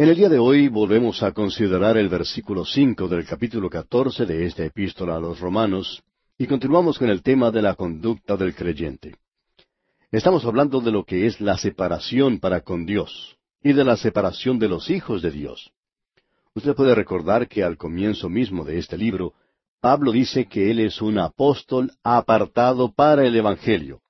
En el día de hoy volvemos a considerar el versículo cinco del capítulo catorce de esta epístola a los romanos y continuamos con el tema de la conducta del creyente. Estamos hablando de lo que es la separación para con Dios y de la separación de los hijos de Dios. Usted puede recordar que al comienzo mismo de este libro, Pablo dice que él es un apóstol apartado para el Evangelio.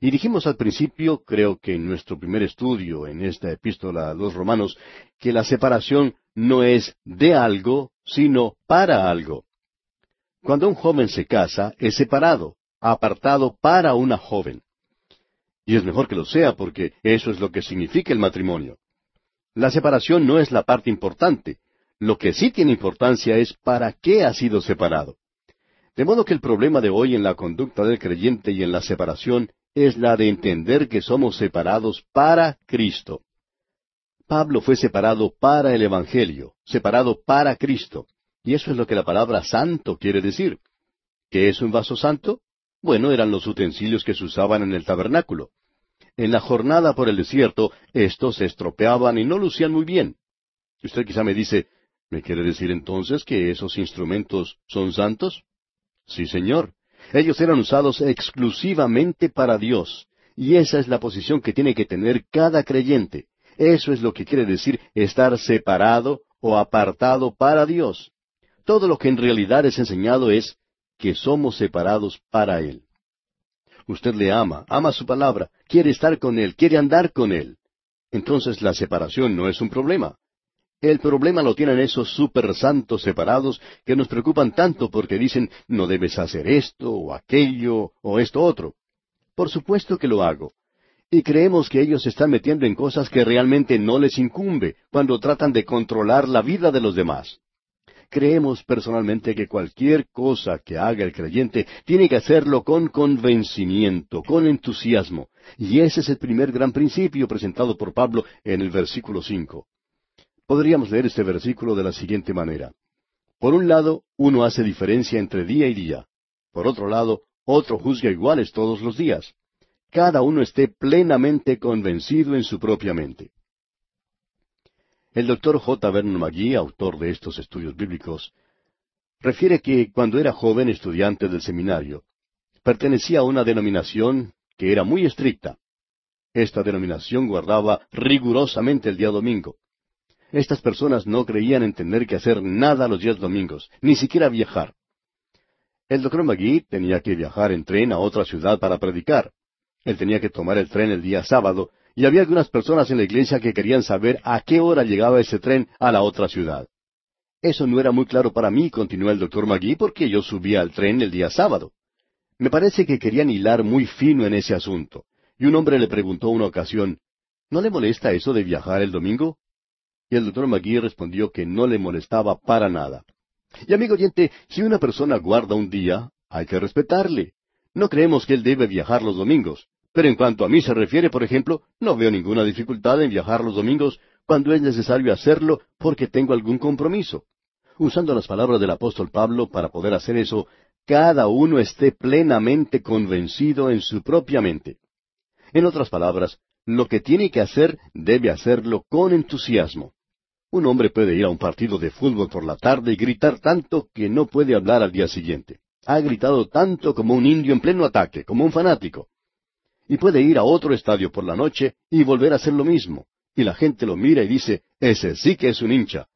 Y dijimos al principio, creo que en nuestro primer estudio en esta epístola a los romanos, que la separación no es de algo, sino para algo. Cuando un joven se casa, es separado, apartado para una joven. Y es mejor que lo sea porque eso es lo que significa el matrimonio. La separación no es la parte importante. Lo que sí tiene importancia es para qué ha sido separado. De modo que el problema de hoy en la conducta del creyente y en la separación es la de entender que somos separados para Cristo. Pablo fue separado para el Evangelio, separado para Cristo. Y eso es lo que la palabra santo quiere decir. ¿Qué es un vaso santo? Bueno, eran los utensilios que se usaban en el tabernáculo. En la jornada por el desierto, estos se estropeaban y no lucían muy bien. Usted quizá me dice, ¿me quiere decir entonces que esos instrumentos son santos? Sí, señor. Ellos eran usados exclusivamente para Dios. Y esa es la posición que tiene que tener cada creyente. Eso es lo que quiere decir estar separado o apartado para Dios. Todo lo que en realidad es enseñado es que somos separados para Él. Usted le ama, ama su palabra, quiere estar con Él, quiere andar con Él. Entonces la separación no es un problema. El problema lo tienen esos super santos separados que nos preocupan tanto porque dicen no debes hacer esto o aquello o esto otro. Por supuesto que lo hago. Y creemos que ellos se están metiendo en cosas que realmente no les incumbe cuando tratan de controlar la vida de los demás. Creemos personalmente que cualquier cosa que haga el creyente tiene que hacerlo con convencimiento, con entusiasmo. Y ese es el primer gran principio presentado por Pablo en el versículo cinco. Podríamos leer este versículo de la siguiente manera. Por un lado, uno hace diferencia entre día y día. Por otro lado, otro juzga iguales todos los días. Cada uno esté plenamente convencido en su propia mente. El doctor J. Vernon McGee, autor de estos estudios bíblicos, refiere que cuando era joven estudiante del seminario, pertenecía a una denominación que era muy estricta. Esta denominación guardaba rigurosamente el día domingo. Estas personas no creían en tener que hacer nada los días domingos, ni siquiera viajar. El doctor McGee tenía que viajar en tren a otra ciudad para predicar. Él tenía que tomar el tren el día sábado y había algunas personas en la iglesia que querían saber a qué hora llegaba ese tren a la otra ciudad. Eso no era muy claro para mí, continuó el doctor Magui, porque yo subía al tren el día sábado. Me parece que querían hilar muy fino en ese asunto. Y un hombre le preguntó una ocasión, ¿No le molesta eso de viajar el domingo? Y el doctor Magui respondió que no le molestaba para nada. Y amigo oyente, si una persona guarda un día, hay que respetarle. No creemos que él debe viajar los domingos. Pero en cuanto a mí se refiere, por ejemplo, no veo ninguna dificultad en viajar los domingos cuando es necesario hacerlo porque tengo algún compromiso. Usando las palabras del apóstol Pablo para poder hacer eso, cada uno esté plenamente convencido en su propia mente. En otras palabras, lo que tiene que hacer debe hacerlo con entusiasmo. Un hombre puede ir a un partido de fútbol por la tarde y gritar tanto que no puede hablar al día siguiente. Ha gritado tanto como un indio en pleno ataque, como un fanático y puede ir a otro estadio por la noche y volver a hacer lo mismo. Y la gente lo mira y dice, ese sí que es un hincha.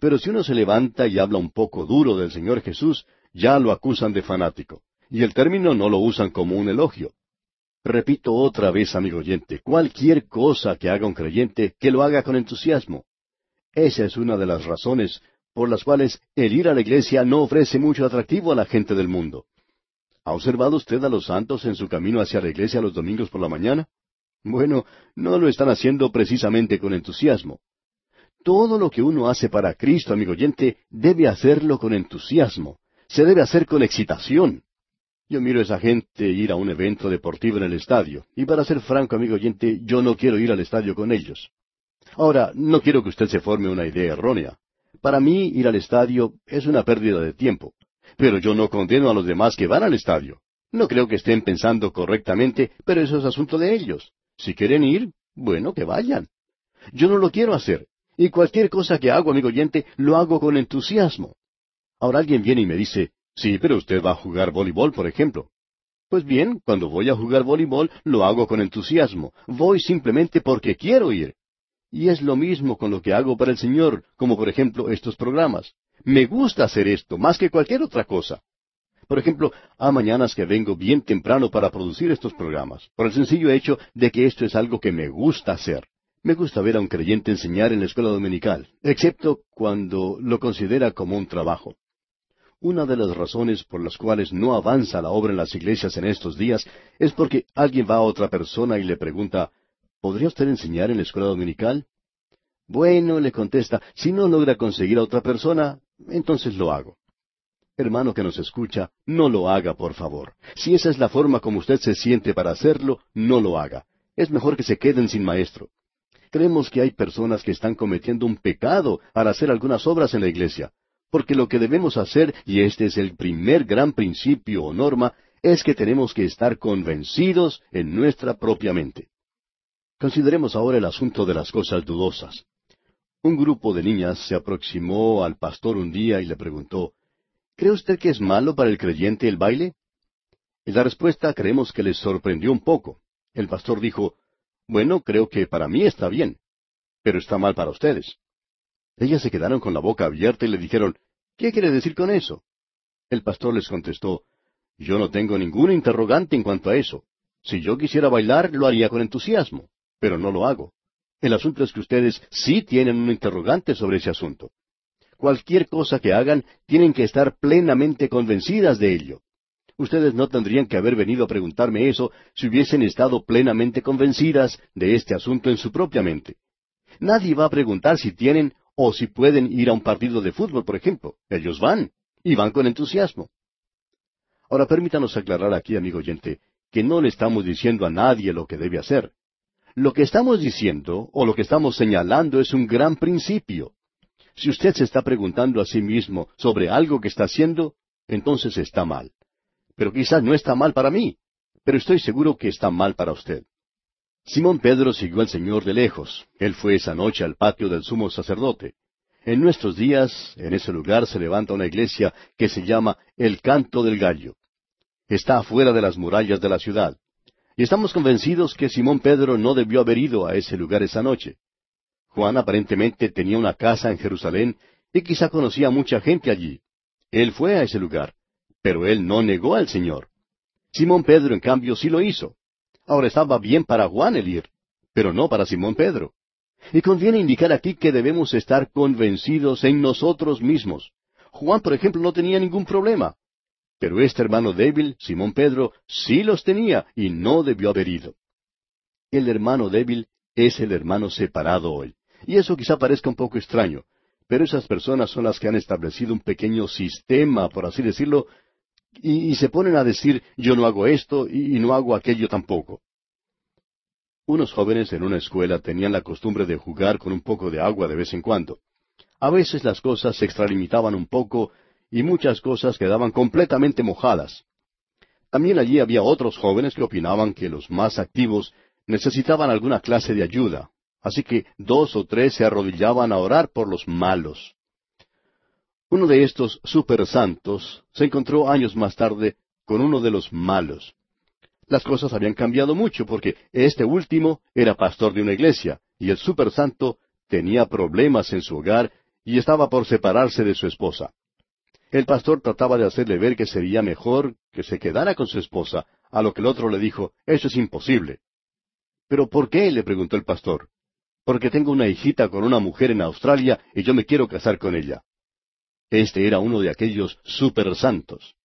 Pero si uno se levanta y habla un poco duro del Señor Jesús, ya lo acusan de fanático. Y el término no lo usan como un elogio. Repito otra vez, amigo oyente, cualquier cosa que haga un creyente, que lo haga con entusiasmo. Esa es una de las razones por las cuales el ir a la iglesia no ofrece mucho atractivo a la gente del mundo. ¿Ha observado usted a los santos en su camino hacia la iglesia los domingos por la mañana? Bueno, no lo están haciendo precisamente con entusiasmo. Todo lo que uno hace para Cristo, amigo oyente, debe hacerlo con entusiasmo. Se debe hacer con excitación. Yo miro a esa gente ir a un evento deportivo en el estadio, y para ser franco, amigo oyente, yo no quiero ir al estadio con ellos. Ahora, no quiero que usted se forme una idea errónea. Para mí, ir al estadio es una pérdida de tiempo. Pero yo no condeno a los demás que van al estadio. No creo que estén pensando correctamente, pero eso es asunto de ellos. Si quieren ir, bueno, que vayan. Yo no lo quiero hacer, Y cualquier cosa que hago, amigo oyente, lo hago con entusiasmo. Ahora alguien viene y me dice, sí, pero usted va a jugar voleibol, por ejemplo. Pues bien, cuando voy a jugar voleibol, lo hago con entusiasmo. Voy simplemente porque quiero ir. Y es lo mismo con lo que hago para el Señor, como por ejemplo estos programas. Me gusta hacer esto más que cualquier otra cosa. Por ejemplo, a mañanas que vengo bien temprano para producir estos programas, por el sencillo hecho de que esto es algo que me gusta hacer. Me gusta ver a un creyente enseñar en la escuela dominical, excepto cuando lo considera como un trabajo. Una de las razones por las cuales no avanza la obra en las iglesias en estos días es porque alguien va a otra persona y le pregunta, ¿podría usted enseñar en la escuela dominical? Bueno, le contesta, si no logra conseguir a otra persona, entonces lo hago. Hermano que nos escucha, no lo haga, por favor. Si esa es la forma como usted se siente para hacerlo, no lo haga. Es mejor que se queden sin maestro. Creemos que hay personas que están cometiendo un pecado para hacer algunas obras en la iglesia, porque lo que debemos hacer, y este es el primer gran principio o norma, es que tenemos que estar convencidos en nuestra propia mente. Consideremos ahora el asunto de las cosas dudosas. Un grupo de niñas se aproximó al pastor un día y le preguntó, ¿Cree usted que es malo para el creyente el baile? En la respuesta creemos que les sorprendió un poco. El pastor dijo, bueno, creo que para mí está bien, pero está mal para ustedes. Ellas se quedaron con la boca abierta y le dijeron, ¿qué quiere decir con eso? El pastor les contestó, yo no tengo ningún interrogante en cuanto a eso. Si yo quisiera bailar, lo haría con entusiasmo, pero no lo hago. El asunto es que ustedes sí tienen un interrogante sobre ese asunto. Cualquier cosa que hagan, tienen que estar plenamente convencidas de ello. Ustedes no tendrían que haber venido a preguntarme eso si hubiesen estado plenamente convencidas de este asunto en su propia mente. Nadie va a preguntar si tienen o si pueden ir a un partido de fútbol, por ejemplo. Ellos van, y van con entusiasmo. Ahora permítanos aclarar aquí, amigo oyente, que no le estamos diciendo a nadie lo que debe hacer. Lo que estamos diciendo, o lo que estamos señalando, es un gran principio. Si usted se está preguntando a sí mismo sobre algo que está haciendo, entonces está mal pero quizás no está mal para mí, pero estoy seguro que está mal para usted. Simón Pedro siguió al Señor de lejos. Él fue esa noche al patio del sumo sacerdote. En nuestros días, en ese lugar se levanta una iglesia que se llama el Canto del Gallo. Está afuera de las murallas de la ciudad. Y estamos convencidos que Simón Pedro no debió haber ido a ese lugar esa noche. Juan aparentemente tenía una casa en Jerusalén y quizá conocía a mucha gente allí. Él fue a ese lugar. Pero él no negó al Señor. Simón Pedro, en cambio, sí lo hizo. Ahora estaba bien para Juan el ir, pero no para Simón Pedro. Y conviene indicar aquí que debemos estar convencidos en nosotros mismos. Juan, por ejemplo, no tenía ningún problema. Pero este hermano débil, Simón Pedro, sí los tenía y no debió haber ido. El hermano débil es el hermano separado hoy. Y eso quizá parezca un poco extraño, pero esas personas son las que han establecido un pequeño sistema, por así decirlo, y, se ponen a decir yo no hago esto y, no hago aquello tampoco. Unos jóvenes en una escuela tenían la costumbre de jugar con un poco de agua de vez en cuando. A veces las cosas se extralimitaban un poco y muchas cosas quedaban completamente mojadas. También allí había otros jóvenes que opinaban que los más activos necesitaban alguna clase de ayuda, así que dos o tres se arrodillaban a orar por los malos. Uno de estos super santos se encontró años más tarde con uno de los malos. Las cosas habían cambiado mucho porque este último era pastor de una iglesia y el super santo tenía problemas en su hogar y estaba por separarse de su esposa. El pastor trataba de hacerle ver que sería mejor que se quedara con su esposa, a lo que el otro le dijo, eso es imposible. ¿Pero por qué? le preguntó el pastor. Porque tengo una hijita con una mujer en Australia y yo me quiero casar con ella. Este era uno de aquellos super santos.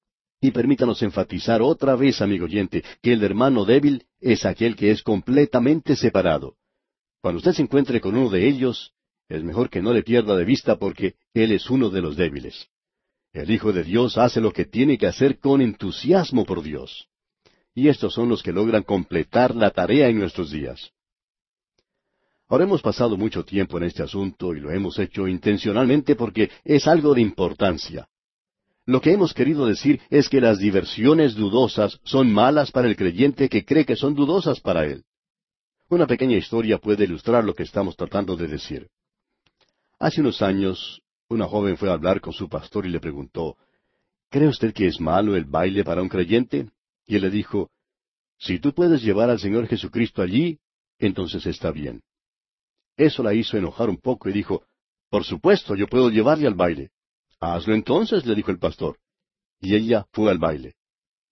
Y permítanos enfatizar otra vez, amigo oyente, que el hermano débil es aquel que es completamente separado. Cuando usted se encuentre con uno de ellos, es mejor que no le pierda de vista porque él es uno de los débiles. El Hijo de Dios hace lo que tiene que hacer con entusiasmo por Dios. Y estos son los que logran completar la tarea en nuestros días. Ahora hemos pasado mucho tiempo en este asunto y lo hemos hecho intencionalmente porque es algo de importancia. Lo que hemos querido decir es que las diversiones dudosas son malas para el creyente que cree que son dudosas para él. Una pequeña historia puede ilustrar lo que estamos tratando de decir. Hace unos años, una joven fue a hablar con su pastor y le preguntó, ¿Cree usted que es malo el baile para un creyente? Y él le dijo, Si tú puedes llevar al Señor Jesucristo allí, entonces está bien. Eso la hizo enojar un poco y dijo, Por supuesto, yo puedo llevarle al baile. Hazlo entonces, le dijo el pastor. Y ella fue al baile.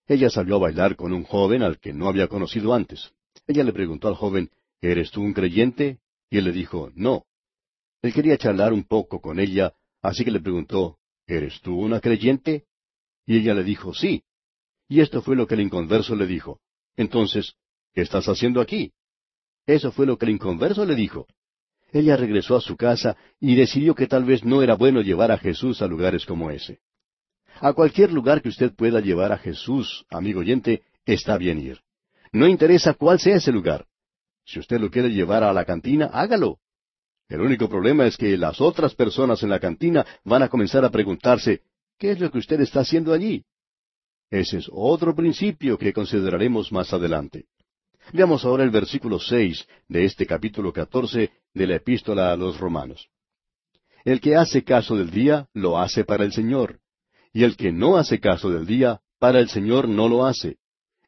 Ella salió a bailar con un joven al que no había conocido antes. Ella le preguntó al joven, ¿Eres tú un creyente? Y él le dijo, No. Él quería charlar un poco con ella, así que le preguntó, ¿Eres tú una creyente? Y ella le dijo, Sí. Y esto fue lo que el inconverso le dijo. Entonces, ¿qué estás haciendo aquí? Eso fue lo que el inconverso le dijo. Ella regresó a su casa y decidió que tal vez no era bueno llevar a Jesús a lugares como ese. A cualquier lugar que usted pueda llevar a Jesús, amigo oyente, está bien ir. No interesa cuál sea ese lugar. Si usted lo quiere llevar a la cantina, hágalo. El único problema es que las otras personas en la cantina van a comenzar a preguntarse, ¿qué es lo que usted está haciendo allí? Ese es otro principio que consideraremos más adelante. Veamos ahora el versículo seis de este capítulo catorce de la epístola a los romanos. El que hace caso del día, lo hace para el Señor. Y el que no hace caso del día, para el Señor no lo hace.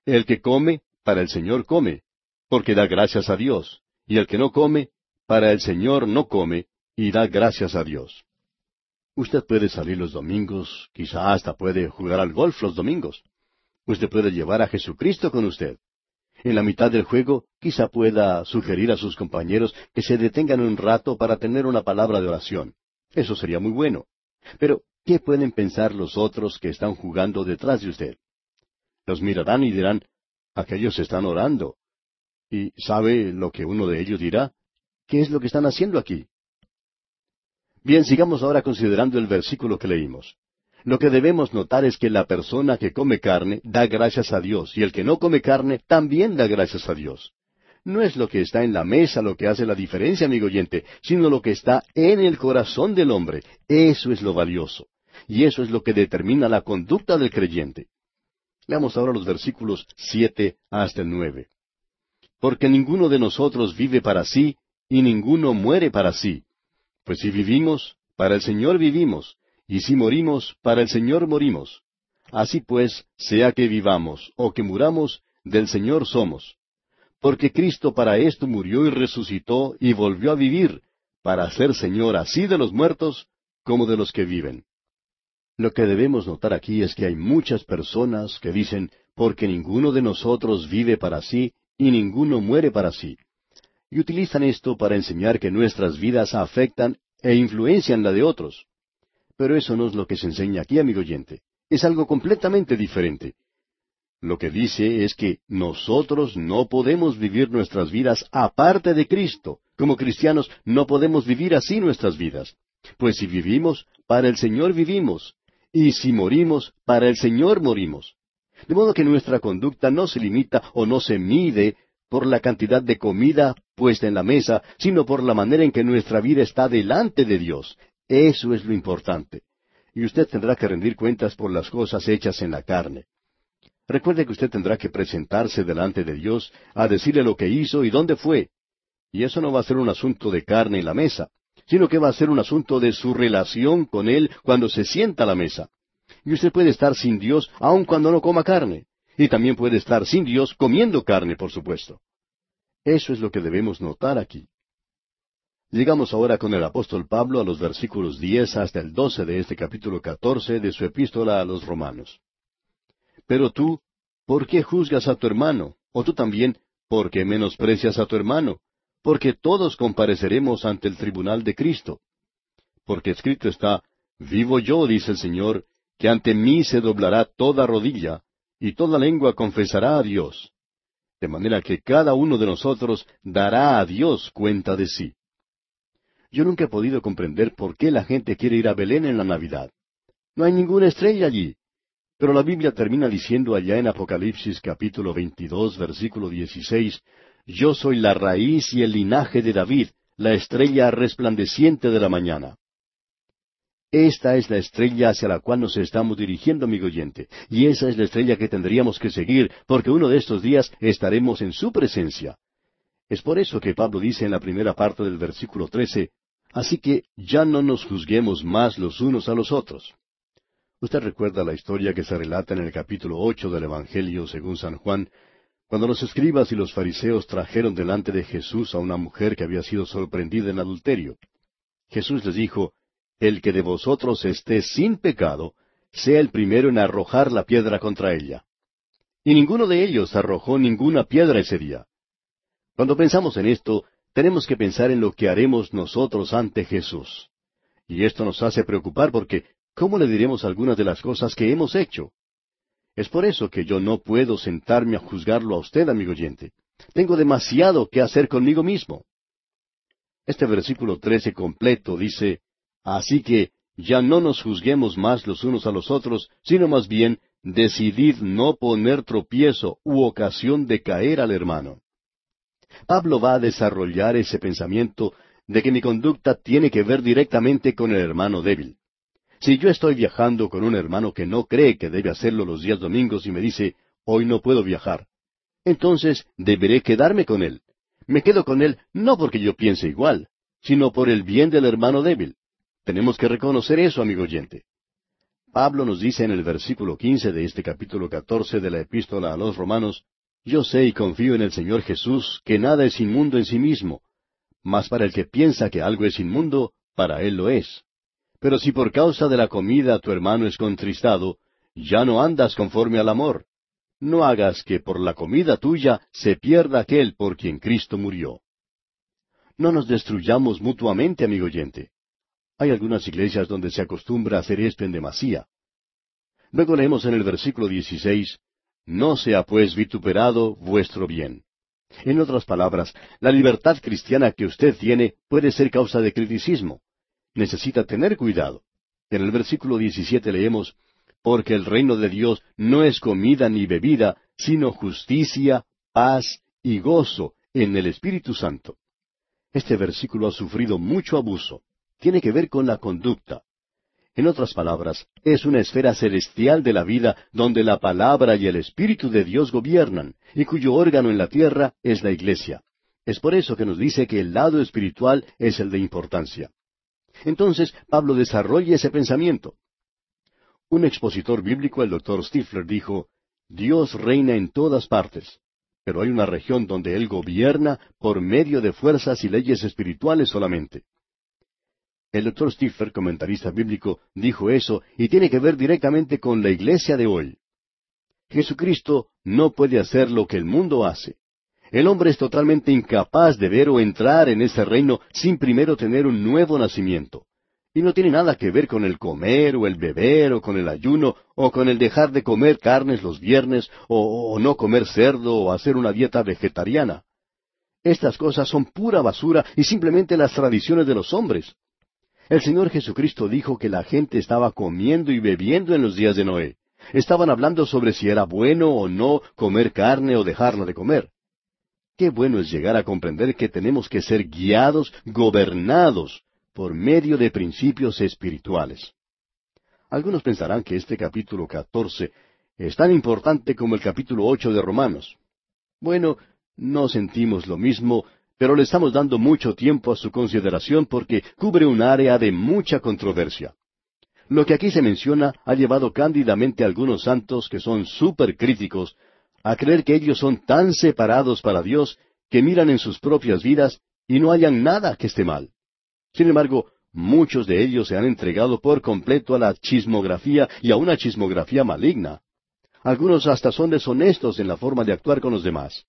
El que come, para el Señor come, porque da gracias a Dios. Y el que no come, para el Señor no come, y da gracias a Dios. Usted puede salir los domingos, quizá hasta puede jugar al golf los domingos. Usted puede llevar a Jesucristo con usted. En la mitad del juego, quizá pueda sugerir a sus compañeros que se detengan un rato para tener una palabra de oración. Eso sería muy bueno. Pero, ¿qué pueden pensar los otros que están jugando detrás de usted? Los mirarán y dirán, aquellos están orando. ¿Y sabe lo que uno de ellos dirá? ¿Qué es lo que están haciendo aquí? Bien, sigamos ahora considerando el versículo que leímos. Lo que debemos notar es que la persona que come carne da gracias a Dios y el que no come carne también da gracias a Dios. No es lo que está en la mesa lo que hace la diferencia, amigo oyente, sino lo que está en el corazón del hombre. Eso es lo valioso. Y eso es lo que determina la conducta del creyente. Leamos ahora los versículos siete hasta el nueve. Porque ninguno de nosotros vive para sí, y ninguno muere para sí. Pues si vivimos, para el Señor vivimos, y si morimos, para el Señor morimos. Así pues, sea que vivamos o que muramos, del Señor somos. Porque Cristo para esto murió y resucitó y volvió a vivir, para ser Señor así de los muertos como de los que viven. Lo que debemos notar aquí es que hay muchas personas que dicen, porque ninguno de nosotros vive para sí y ninguno muere para sí y utilizan esto para enseñar que nuestras vidas afectan e influencian la de otros. Pero eso no es lo que se enseña aquí, amigo oyente. Es algo completamente diferente. Lo que dice es que nosotros no podemos vivir nuestras vidas aparte de Cristo. Como cristianos no podemos vivir así nuestras vidas. Pues si vivimos, para el Señor vivimos. Y si morimos, para el Señor morimos. De modo que nuestra conducta no se limita o no se mide por la cantidad de comida puesta en la mesa, sino por la manera en que nuestra vida está delante de Dios. Eso es lo importante. Y usted tendrá que rendir cuentas por las cosas hechas en la carne. Recuerde que usted tendrá que presentarse delante de Dios a decirle lo que hizo y dónde fue. Y eso no va a ser un asunto de carne en la mesa, sino que va a ser un asunto de su relación con Él cuando se sienta a la mesa. Y usted puede estar sin Dios aun cuando no coma carne. Y también puede estar sin Dios comiendo carne, por supuesto. Eso es lo que debemos notar aquí. Llegamos ahora con el apóstol Pablo a los versículos diez hasta el doce de este capítulo catorce de su epístola a los romanos. Pero tú, ¿por qué juzgas a tu hermano? O tú también, ¿por qué menosprecias a tu hermano? Porque todos compareceremos ante el tribunal de Cristo. Porque escrito está, Vivo yo, dice el Señor, que ante mí se doblará toda rodilla, y toda lengua confesará a Dios. De manera que cada uno de nosotros dará a Dios cuenta de sí. Yo nunca he podido comprender por qué la gente quiere ir a Belén en la Navidad. No hay ninguna estrella allí. Pero la Biblia termina diciendo allá en Apocalipsis capítulo 22 versículo 16, Yo soy la raíz y el linaje de David, la estrella resplandeciente de la mañana. Esta es la estrella hacia la cual nos estamos dirigiendo, amigo oyente, y esa es la estrella que tendríamos que seguir, porque uno de estos días estaremos en su presencia. Es por eso que Pablo dice en la primera parte del versículo trece, Así que ya no nos juzguemos más los unos a los otros. Usted recuerda la historia que se relata en el capítulo ocho del Evangelio según San Juan, cuando los escribas y los fariseos trajeron delante de Jesús a una mujer que había sido sorprendida en adulterio. Jesús les dijo, El que de vosotros esté sin pecado, sea el primero en arrojar la piedra contra ella. Y ninguno de ellos arrojó ninguna piedra ese día. Cuando pensamos en esto, tenemos que pensar en lo que haremos nosotros ante Jesús. Y esto nos hace preocupar porque ¿cómo le diremos algunas de las cosas que hemos hecho? Es por eso que yo no puedo sentarme a juzgarlo a usted, amigo oyente. Tengo demasiado que hacer conmigo mismo. Este versículo trece completo dice, Así que ya no nos juzguemos más los unos a los otros, sino más bien decidid no poner tropiezo u ocasión de caer al hermano. Pablo va a desarrollar ese pensamiento de que mi conducta tiene que ver directamente con el hermano débil. Si yo estoy viajando con un hermano que no cree que debe hacerlo los días domingos y me dice, hoy no puedo viajar, entonces deberé quedarme con él. Me quedo con él no porque yo piense igual, sino por el bien del hermano débil. Tenemos que reconocer eso, amigo oyente. Pablo nos dice en el versículo quince de este capítulo catorce de la epístola a los Romanos, yo sé y confío en el Señor Jesús que nada es inmundo en sí mismo, mas para el que piensa que algo es inmundo, para él lo es. Pero si por causa de la comida tu hermano es contristado, ya no andas conforme al amor. No hagas que por la comida tuya se pierda aquel por quien Cristo murió. No nos destruyamos mutuamente, amigo oyente. Hay algunas iglesias donde se acostumbra a hacer esto en demasía. Luego leemos en el versículo 16, no sea pues vituperado vuestro bien. En otras palabras, la libertad cristiana que usted tiene puede ser causa de criticismo. Necesita tener cuidado. En el versículo 17 leemos, Porque el reino de Dios no es comida ni bebida, sino justicia, paz y gozo en el Espíritu Santo. Este versículo ha sufrido mucho abuso. Tiene que ver con la conducta. En otras palabras, es una esfera celestial de la vida donde la palabra y el Espíritu de Dios gobiernan, y cuyo órgano en la tierra es la iglesia. Es por eso que nos dice que el lado espiritual es el de importancia. Entonces, Pablo desarrolla ese pensamiento. Un expositor bíblico, el doctor Stifler, dijo, Dios reina en todas partes, pero hay una región donde Él gobierna por medio de fuerzas y leyes espirituales solamente. El doctor Stiffer, comentarista bíblico, dijo eso y tiene que ver directamente con la iglesia de hoy. Jesucristo no puede hacer lo que el mundo hace. El hombre es totalmente incapaz de ver o entrar en ese reino sin primero tener un nuevo nacimiento. Y no tiene nada que ver con el comer o el beber o con el ayuno o con el dejar de comer carnes los viernes o, o no comer cerdo o hacer una dieta vegetariana. Estas cosas son pura basura y simplemente las tradiciones de los hombres. El Señor Jesucristo dijo que la gente estaba comiendo y bebiendo en los días de Noé. Estaban hablando sobre si era bueno o no comer carne o dejarla de comer. Qué bueno es llegar a comprender que tenemos que ser guiados, gobernados, por medio de principios espirituales. Algunos pensarán que este capítulo catorce es tan importante como el capítulo ocho de Romanos. Bueno, no sentimos lo mismo pero le estamos dando mucho tiempo a su consideración porque cubre un área de mucha controversia. Lo que aquí se menciona ha llevado cándidamente a algunos santos que son súper críticos a creer que ellos son tan separados para Dios que miran en sus propias vidas y no hayan nada que esté mal. Sin embargo, muchos de ellos se han entregado por completo a la chismografía y a una chismografía maligna. Algunos hasta son deshonestos en la forma de actuar con los demás.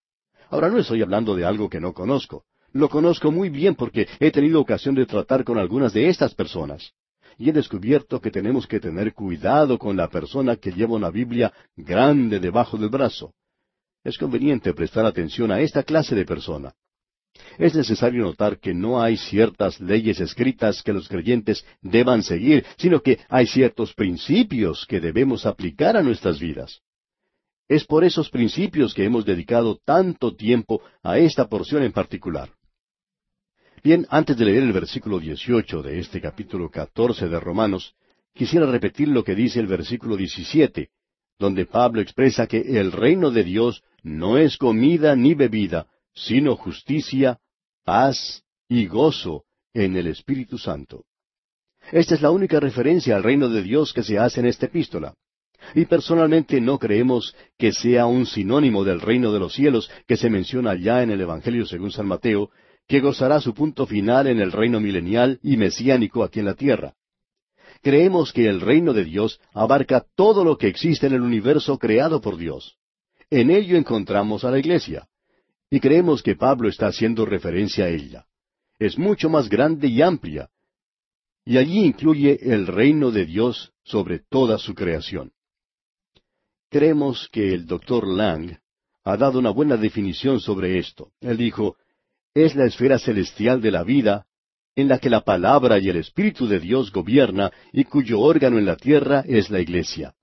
Ahora no estoy hablando de algo que no conozco. Lo conozco muy bien porque he tenido ocasión de tratar con algunas de estas personas. Y he descubierto que tenemos que tener cuidado con la persona que lleva una Biblia grande debajo del brazo. Es conveniente prestar atención a esta clase de persona. Es necesario notar que no hay ciertas leyes escritas que los creyentes deban seguir, sino que hay ciertos principios que debemos aplicar a nuestras vidas. Es por esos principios que hemos dedicado tanto tiempo a esta porción en particular. Bien, antes de leer el versículo 18 de este capítulo 14 de Romanos, quisiera repetir lo que dice el versículo 17, donde Pablo expresa que el reino de Dios no es comida ni bebida, sino justicia, paz y gozo en el Espíritu Santo. Esta es la única referencia al reino de Dios que se hace en esta epístola. Y personalmente no creemos que sea un sinónimo del reino de los cielos que se menciona ya en el Evangelio según San Mateo, que gozará su punto final en el reino milenial y mesiánico aquí en la tierra. Creemos que el reino de Dios abarca todo lo que existe en el universo creado por Dios. En ello encontramos a la iglesia. Y creemos que Pablo está haciendo referencia a ella. Es mucho más grande y amplia. Y allí incluye el reino de Dios sobre toda su creación. Creemos que el doctor Lang ha dado una buena definición sobre esto. Él dijo, es la esfera celestial de la vida en la que la palabra y el Espíritu de Dios gobierna y cuyo órgano en la tierra es la iglesia.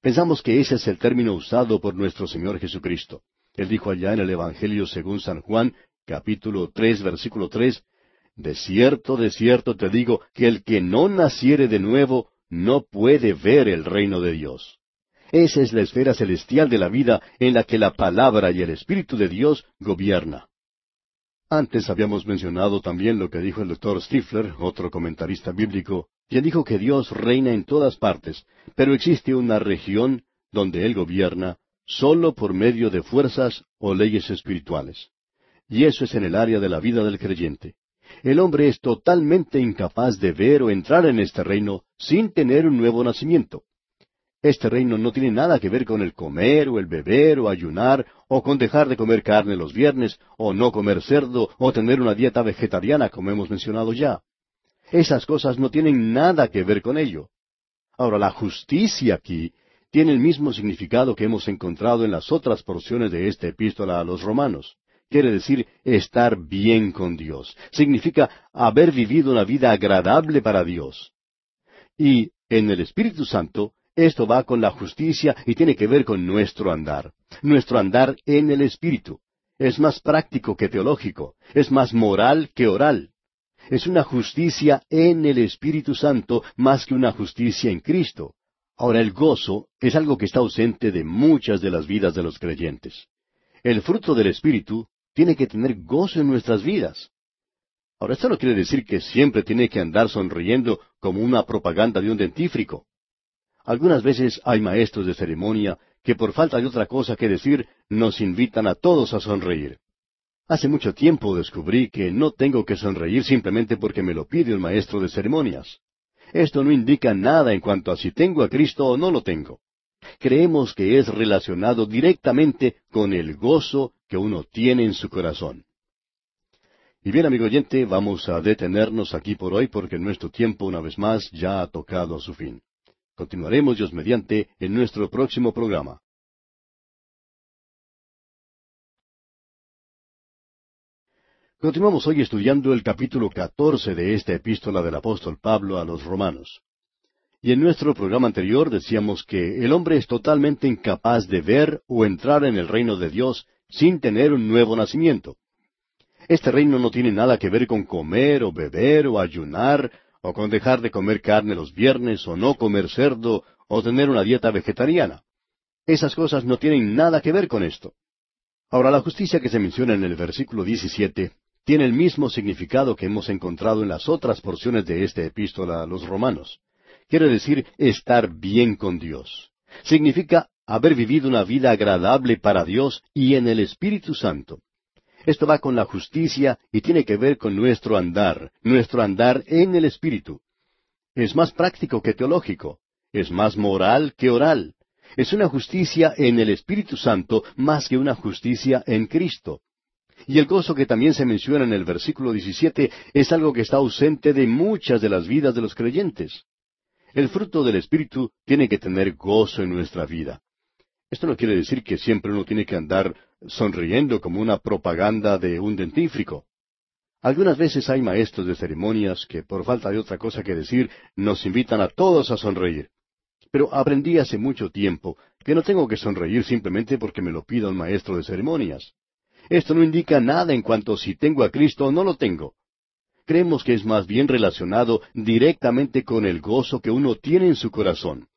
Pensamos que ese es el término usado por nuestro Señor Jesucristo. Él dijo allá en el Evangelio según San Juan, capítulo tres, versículo tres, De cierto, de cierto te digo, que el que no naciere de nuevo no puede ver el reino de Dios. Esa es la esfera celestial de la vida en la que la palabra y el Espíritu de Dios gobierna. Antes habíamos mencionado también lo que dijo el doctor Stifler, otro comentarista bíblico, quien dijo que Dios reina en todas partes, pero existe una región donde Él gobierna solo por medio de fuerzas o leyes espirituales. Y eso es en el área de la vida del creyente. El hombre es totalmente incapaz de ver o entrar en este reino sin tener un nuevo nacimiento. Este reino no tiene nada que ver con el comer o el beber o ayunar o con dejar de comer carne los viernes o no comer cerdo o tener una dieta vegetariana como hemos mencionado ya. Esas cosas no tienen nada que ver con ello. Ahora, la justicia aquí tiene el mismo significado que hemos encontrado en las otras porciones de esta epístola a los romanos. Quiere decir estar bien con Dios. Significa haber vivido una vida agradable para Dios. Y en el Espíritu Santo, esto va con la justicia y tiene que ver con nuestro andar. Nuestro andar en el Espíritu. Es más práctico que teológico. Es más moral que oral. Es una justicia en el Espíritu Santo más que una justicia en Cristo. Ahora el gozo es algo que está ausente de muchas de las vidas de los creyentes. El fruto del Espíritu tiene que tener gozo en nuestras vidas. Ahora esto no quiere decir que siempre tiene que andar sonriendo como una propaganda de un dentífrico. Algunas veces hay maestros de ceremonia que por falta de otra cosa que decir nos invitan a todos a sonreír. Hace mucho tiempo descubrí que no tengo que sonreír simplemente porque me lo pide un maestro de ceremonias. Esto no indica nada en cuanto a si tengo a Cristo o no lo tengo. Creemos que es relacionado directamente con el gozo que uno tiene en su corazón. Y bien, amigo oyente, vamos a detenernos aquí por hoy porque nuestro tiempo una vez más ya ha tocado a su fin. Continuaremos Dios mediante en nuestro próximo programa. Continuamos hoy estudiando el capítulo catorce de esta epístola del apóstol Pablo a los romanos. Y en nuestro programa anterior decíamos que el hombre es totalmente incapaz de ver o entrar en el reino de Dios sin tener un nuevo nacimiento. Este reino no tiene nada que ver con comer o beber o ayunar o con dejar de comer carne los viernes o no comer cerdo o tener una dieta vegetariana. Esas cosas no tienen nada que ver con esto. Ahora, la justicia que se menciona en el versículo 17 tiene el mismo significado que hemos encontrado en las otras porciones de esta epístola a los romanos. Quiere decir estar bien con Dios. Significa haber vivido una vida agradable para Dios y en el Espíritu Santo. Esto va con la justicia y tiene que ver con nuestro andar, nuestro andar en el Espíritu. Es más práctico que teológico, es más moral que oral. Es una justicia en el Espíritu Santo más que una justicia en Cristo. Y el gozo que también se menciona en el versículo 17 es algo que está ausente de muchas de las vidas de los creyentes. El fruto del Espíritu tiene que tener gozo en nuestra vida. Esto no quiere decir que siempre uno tiene que andar sonriendo como una propaganda de un dentífrico. Algunas veces hay maestros de ceremonias que, por falta de otra cosa que decir, nos invitan a todos a sonreír. Pero aprendí hace mucho tiempo que no tengo que sonreír simplemente porque me lo pida un maestro de ceremonias. Esto no indica nada en cuanto si tengo a Cristo o no lo tengo. Creemos que es más bien relacionado directamente con el gozo que uno tiene en su corazón.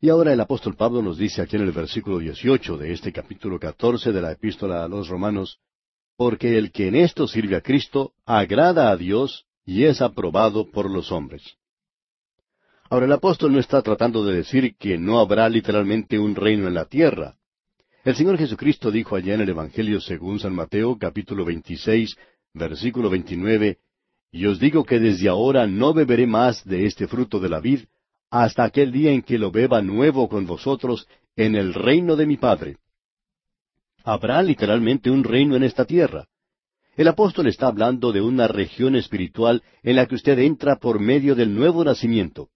Y ahora el apóstol Pablo nos dice aquí en el versículo 18 de este capítulo 14 de la epístola a los romanos, porque el que en esto sirve a Cristo agrada a Dios y es aprobado por los hombres. Ahora el apóstol no está tratando de decir que no habrá literalmente un reino en la tierra. El Señor Jesucristo dijo allá en el Evangelio según San Mateo capítulo 26 versículo 29, Y os digo que desde ahora no beberé más de este fruto de la vid hasta aquel día en que lo beba nuevo con vosotros en el reino de mi Padre. Habrá literalmente un reino en esta tierra. El apóstol está hablando de una región espiritual en la que usted entra por medio del nuevo nacimiento.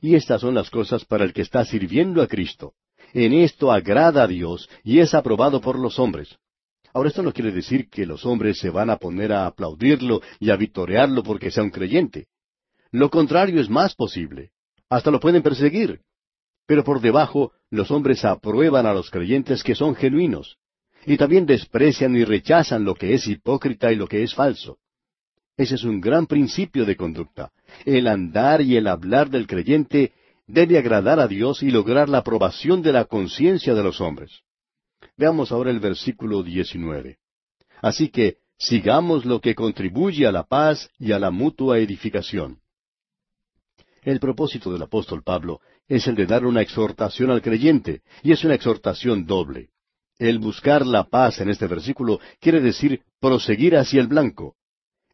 Y estas son las cosas para el que está sirviendo a Cristo. En esto agrada a Dios y es aprobado por los hombres. Ahora esto no quiere decir que los hombres se van a poner a aplaudirlo y a vitorearlo porque sea un creyente. Lo contrario es más posible. Hasta lo pueden perseguir. Pero por debajo los hombres aprueban a los creyentes que son genuinos. Y también desprecian y rechazan lo que es hipócrita y lo que es falso. Ese es un gran principio de conducta. El andar y el hablar del creyente debe agradar a Dios y lograr la aprobación de la conciencia de los hombres. Veamos ahora el versículo 19. Así que sigamos lo que contribuye a la paz y a la mutua edificación. El propósito del apóstol Pablo es el de dar una exhortación al creyente, y es una exhortación doble. El buscar la paz en este versículo quiere decir proseguir hacia el blanco.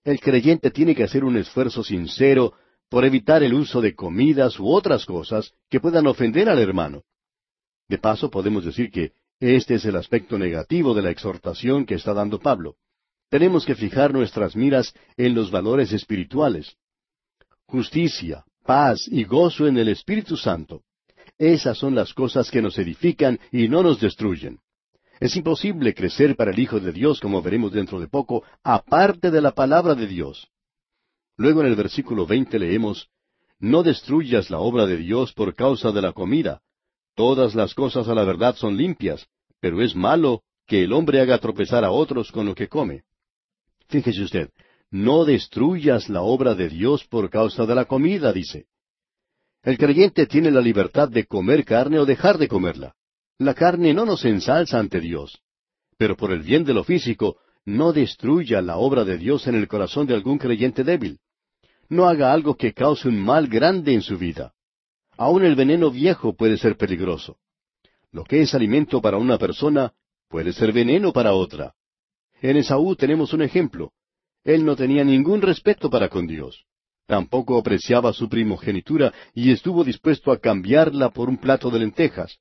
El creyente tiene que hacer un esfuerzo sincero por evitar el uso de comidas u otras cosas que puedan ofender al hermano. De paso, podemos decir que este es el aspecto negativo de la exhortación que está dando Pablo. Tenemos que fijar nuestras miras en los valores espirituales. Justicia, paz y gozo en el Espíritu Santo. Esas son las cosas que nos edifican y no nos destruyen. Es imposible crecer para el Hijo de Dios, como veremos dentro de poco, aparte de la palabra de Dios. Luego en el versículo veinte leemos, No destruyas la obra de Dios por causa de la comida, Todas las cosas a la verdad son limpias, pero es malo que el hombre haga tropezar a otros con lo que come. Fíjese usted, no destruyas la obra de Dios por causa de la comida, dice. El creyente tiene la libertad de comer carne o dejar de comerla. La carne no nos ensalza ante Dios. Pero por el bien de lo físico, no destruya la obra de Dios en el corazón de algún creyente débil. No haga algo que cause un mal grande en su vida. Aún el veneno viejo puede ser peligroso. Lo que es alimento para una persona puede ser veneno para otra. En Esaú tenemos un ejemplo. Él no tenía ningún respeto para con Dios. Tampoco apreciaba su primogenitura y estuvo dispuesto a cambiarla por un plato de lentejas.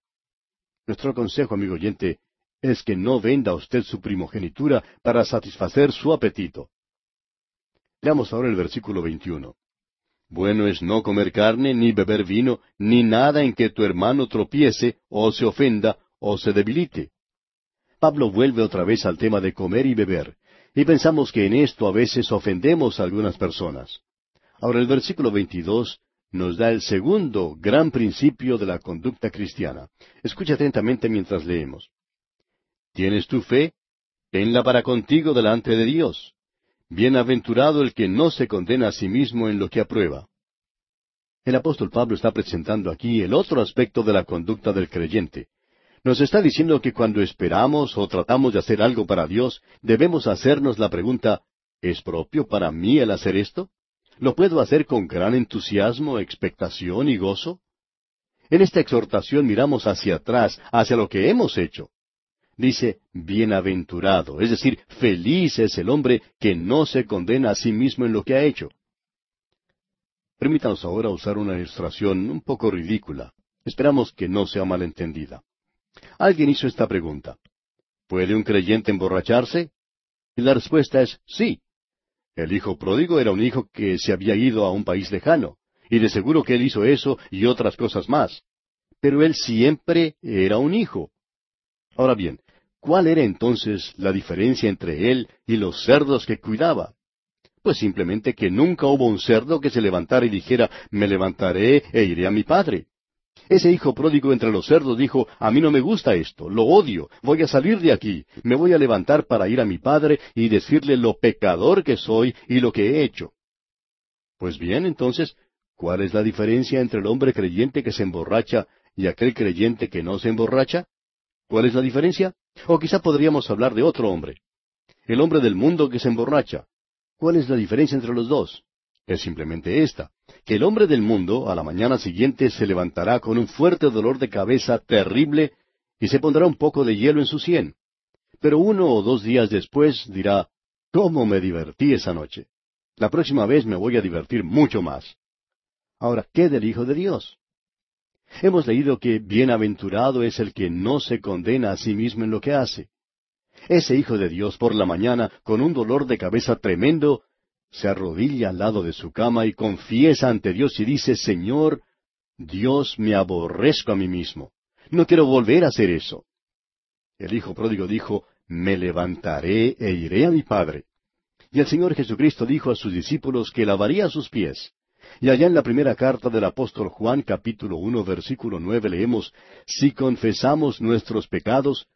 Nuestro consejo, amigo oyente, es que no venda usted su primogenitura para satisfacer su apetito. Leamos ahora el versículo 21. Bueno es no comer carne, ni beber vino, ni nada en que tu hermano tropiece, o se ofenda, o se debilite. Pablo vuelve otra vez al tema de comer y beber, y pensamos que en esto a veces ofendemos a algunas personas. Ahora el versículo 22 nos da el segundo gran principio de la conducta cristiana. Escucha atentamente mientras leemos. ¿Tienes tu fe? Tenla para contigo delante de Dios. Bienaventurado el que no se condena a sí mismo en lo que aprueba. El apóstol Pablo está presentando aquí el otro aspecto de la conducta del creyente. Nos está diciendo que cuando esperamos o tratamos de hacer algo para Dios, debemos hacernos la pregunta, ¿es propio para mí el hacer esto? ¿Lo puedo hacer con gran entusiasmo, expectación y gozo? En esta exhortación miramos hacia atrás, hacia lo que hemos hecho dice bienaventurado, es decir, feliz es el hombre que no se condena a sí mismo en lo que ha hecho. Permítanos ahora usar una ilustración un poco ridícula. Esperamos que no sea malentendida. Alguien hizo esta pregunta. ¿Puede un creyente emborracharse? Y la respuesta es sí. El hijo pródigo era un hijo que se había ido a un país lejano, y de seguro que él hizo eso y otras cosas más. Pero él siempre era un hijo. Ahora bien, ¿Cuál era entonces la diferencia entre él y los cerdos que cuidaba? Pues simplemente que nunca hubo un cerdo que se levantara y dijera, me levantaré e iré a mi padre. Ese hijo pródigo entre los cerdos dijo, a mí no me gusta esto, lo odio, voy a salir de aquí, me voy a levantar para ir a mi padre y decirle lo pecador que soy y lo que he hecho. Pues bien, entonces, ¿cuál es la diferencia entre el hombre creyente que se emborracha y aquel creyente que no se emborracha? ¿Cuál es la diferencia? O quizá podríamos hablar de otro hombre. El hombre del mundo que se emborracha. ¿Cuál es la diferencia entre los dos? Es simplemente esta, el hombre del mundo a la mañana siguiente se levantará con un fuerte dolor de cabeza terrible y se pondrá un poco de hielo en su sien. Pero uno o dos días después dirá, ¿cómo me divertí esa noche? La próxima vez me voy a divertir mucho más. Ahora, ¿qué del Hijo de Dios? Hemos leído que bienaventurado es el que no se condena a sí mismo en lo que hace. Ese Hijo de Dios por la mañana, con un dolor de cabeza tremendo, se arrodilla al lado de su cama y confiesa ante Dios y dice, Señor, Dios me aborrezco a mí mismo. No quiero volver a hacer eso. El Hijo pródigo dijo, Me levantaré e iré a mi Padre. Y el Señor Jesucristo dijo a sus discípulos que lavaría sus pies. Y allá en la primera carta del apóstol Juan capítulo uno versículo nueve leemos, Si confesamos nuestros pecados,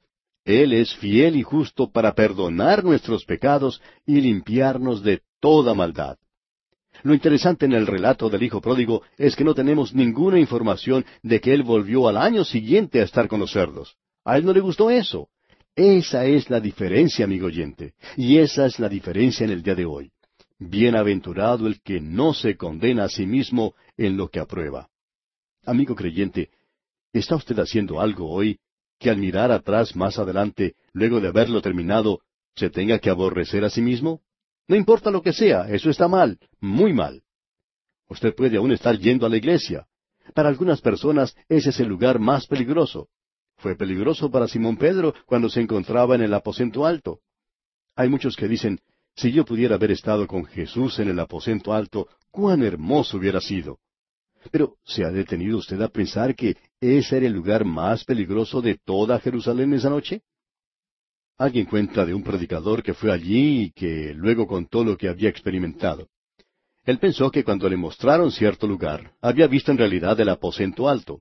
Él es fiel y justo para perdonar nuestros pecados y limpiarnos de toda maldad. Lo interesante en el relato del Hijo Pródigo es que no tenemos ninguna información de que Él volvió al año siguiente a estar con los cerdos. A Él no le gustó eso. Esa es la diferencia, amigo oyente, y esa es la diferencia en el día de hoy. Bienaventurado el que no se condena a sí mismo en lo que aprueba. Amigo creyente, ¿está usted haciendo algo hoy que al mirar atrás más adelante, luego de haberlo terminado, se tenga que aborrecer a sí mismo? No importa lo que sea, eso está mal, muy mal. Usted puede aún estar yendo a la iglesia. Para algunas personas ese es el lugar más peligroso. Fue peligroso para Simón Pedro cuando se encontraba en el aposento alto. Hay muchos que dicen, si yo pudiera haber estado con Jesús en el aposento alto, cuán hermoso hubiera sido. Pero ¿se ha detenido usted a pensar que ese era el lugar más peligroso de toda Jerusalén esa noche? Alguien cuenta de un predicador que fue allí y que luego contó lo que había experimentado. Él pensó que cuando le mostraron cierto lugar, había visto en realidad el aposento alto.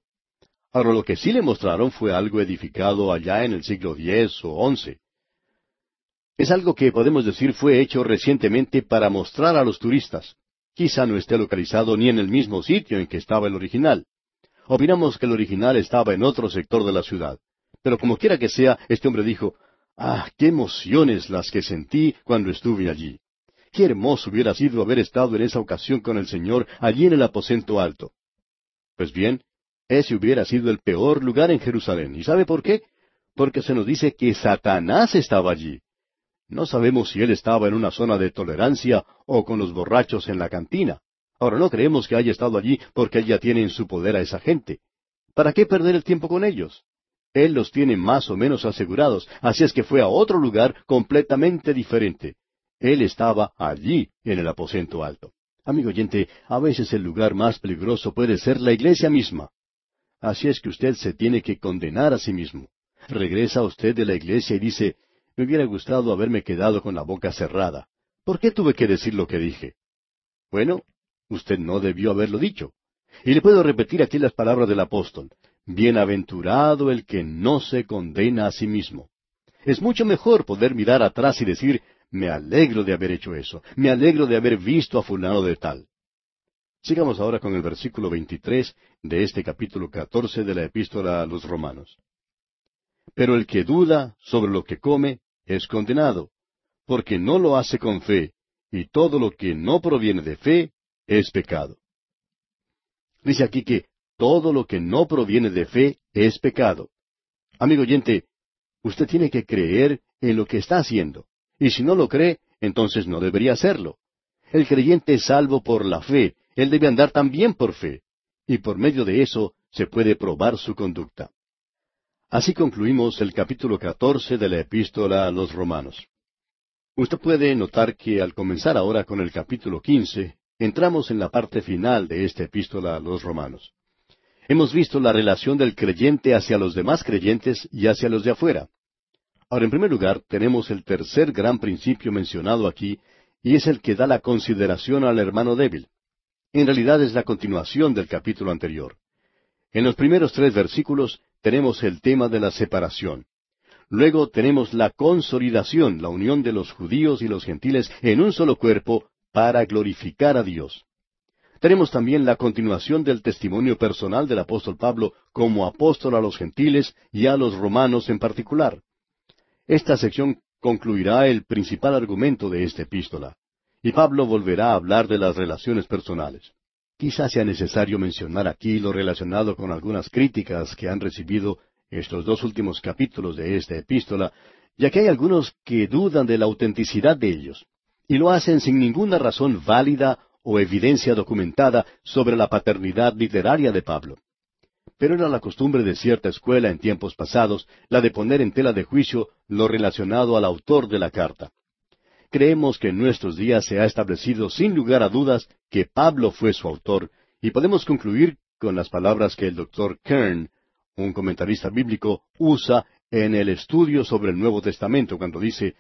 Ahora lo que sí le mostraron fue algo edificado allá en el siglo X o XI. Es algo que podemos decir fue hecho recientemente para mostrar a los turistas. Quizá no esté localizado ni en el mismo sitio en que estaba el original. Opinamos que el original estaba en otro sector de la ciudad. Pero como quiera que sea, este hombre dijo, Ah, qué emociones las que sentí cuando estuve allí. Qué hermoso hubiera sido haber estado en esa ocasión con el Señor allí en el aposento alto. Pues bien, ese hubiera sido el peor lugar en Jerusalén. ¿Y sabe por qué? Porque se nos dice que Satanás estaba allí. No sabemos si él estaba en una zona de tolerancia o con los borrachos en la cantina. Ahora no creemos que haya estado allí porque él ya tiene en su poder a esa gente. ¿Para qué perder el tiempo con ellos? Él los tiene más o menos asegurados, así es que fue a otro lugar completamente diferente. Él estaba allí en el aposento alto. Amigo oyente, a veces el lugar más peligroso puede ser la iglesia misma. Así es que usted se tiene que condenar a sí mismo. Regresa usted de la iglesia y dice, me hubiera gustado haberme quedado con la boca cerrada. ¿Por qué tuve que decir lo que dije? Bueno, usted no debió haberlo dicho. Y le puedo repetir aquí las palabras del apóstol. Bienaventurado el que no se condena a sí mismo. Es mucho mejor poder mirar atrás y decir, me alegro de haber hecho eso, me alegro de haber visto a fulano de tal. Sigamos ahora con el versículo 23 de este capítulo 14 de la epístola a los romanos. Pero el que duda sobre lo que come, es condenado, porque no lo hace con fe, y todo lo que no proviene de fe es pecado. Dice aquí que todo lo que no proviene de fe es pecado. Amigo oyente, usted tiene que creer en lo que está haciendo, y si no lo cree, entonces no debería hacerlo. El creyente es salvo por la fe, él debe andar también por fe, y por medio de eso se puede probar su conducta. Así concluimos el capítulo catorce de la epístola a los romanos. Usted puede notar que al comenzar ahora con el capítulo quince, entramos en la parte final de esta epístola a los romanos. Hemos visto la relación del creyente hacia los demás creyentes y hacia los de afuera. Ahora, en primer lugar, tenemos el tercer gran principio mencionado aquí, y es el que da la consideración al hermano débil. En realidad es la continuación del capítulo anterior. En los primeros tres versículos tenemos el tema de la separación. Luego tenemos la consolidación, la unión de los judíos y los gentiles en un solo cuerpo para glorificar a Dios. Tenemos también la continuación del testimonio personal del apóstol Pablo como apóstol a los gentiles y a los romanos en particular. Esta sección concluirá el principal argumento de esta epístola. y Pablo volverá a hablar de las relaciones personales. Quizás sea necesario mencionar aquí lo relacionado con algunas críticas que han recibido estos dos últimos capítulos de esta epístola, ya que hay algunos que dudan de la autenticidad de ellos, y lo hacen sin ninguna razón válida o evidencia documentada sobre la paternidad literaria de Pablo. Pero era la costumbre de cierta escuela en tiempos pasados la de poner en tela de juicio lo relacionado al autor de la carta. Creemos que en nuestros días se ha establecido sin lugar a dudas que Pablo fue su autor, y podemos concluir con las palabras que el doctor Kern, un comentarista bíblico, usa en el estudio sobre el Nuevo Testamento cuando dice,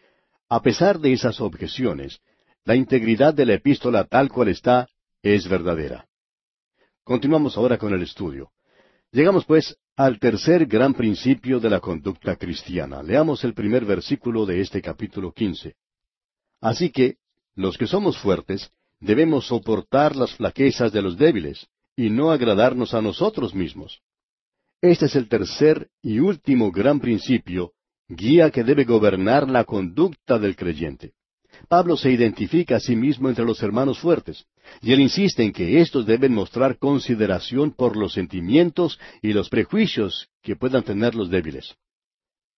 a pesar de esas objeciones, la integridad de la epístola tal cual está es verdadera. Continuamos ahora con el estudio. Llegamos pues al tercer gran principio de la conducta cristiana. Leamos el primer versículo de este capítulo quince. Así que, los que somos fuertes, debemos soportar las flaquezas de los débiles, y no agradarnos a nosotros mismos. Este es el tercer y último gran principio, guía que debe gobernar la conducta del creyente. Pablo se identifica a sí mismo entre los hermanos fuertes, y él insiste en que éstos deben mostrar consideración por los sentimientos y los prejuicios que puedan tener los débiles.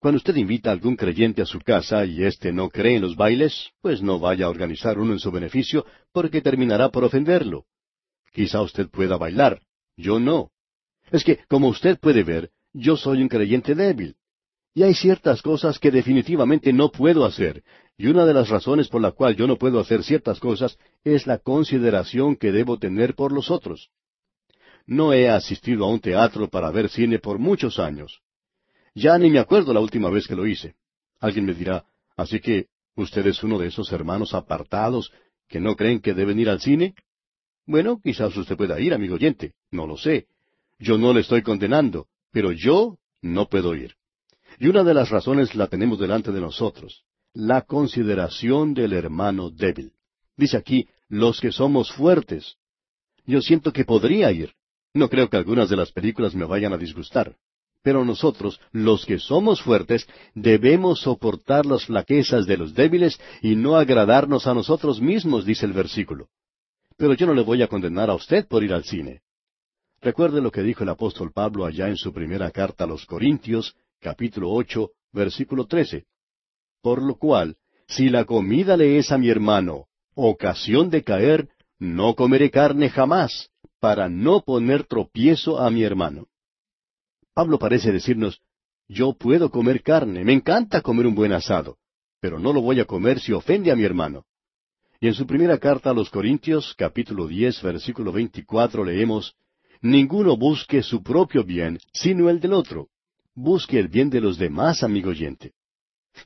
Cuando usted invita a algún creyente a su casa y éste no cree en los bailes, pues no vaya a organizar uno en su beneficio, porque terminará por ofenderlo. Quizá usted pueda bailar, yo no. Es que, como usted puede ver, yo soy un creyente débil. Y hay ciertas cosas que definitivamente no puedo hacer, y una de las razones por la cual yo no puedo hacer ciertas cosas es la consideración que debo tener por los otros. No he asistido a un teatro para ver cine por muchos años. Ya ni me acuerdo la última vez que lo hice. Alguien me dirá, así que usted es uno de esos hermanos apartados que no creen que deben ir al cine. Bueno, quizás usted pueda ir, amigo oyente, no lo sé. Yo no le estoy condenando, pero yo no puedo ir. Y una de las razones la tenemos delante de nosotros, la consideración del hermano débil. Dice aquí, los que somos fuertes. Yo siento que podría ir. No creo que algunas de las películas me vayan a disgustar. Pero nosotros, los que somos fuertes, debemos soportar las flaquezas de los débiles y no agradarnos a nosotros mismos, dice el versículo. Pero yo no le voy a condenar a usted por ir al cine. Recuerde lo que dijo el apóstol Pablo allá en su primera carta a los Corintios, capítulo ocho, versículo trece. Por lo cual, si la comida le es a mi hermano ocasión de caer, no comeré carne jamás, para no poner tropiezo a mi hermano. Pablo parece decirnos, yo puedo comer carne, me encanta comer un buen asado, pero no lo voy a comer si ofende a mi hermano. Y en su primera carta a los Corintios, capítulo diez, versículo veinticuatro, leemos, Ninguno busque su propio bien, sino el del otro. Busque el bien de los demás, amigo oyente.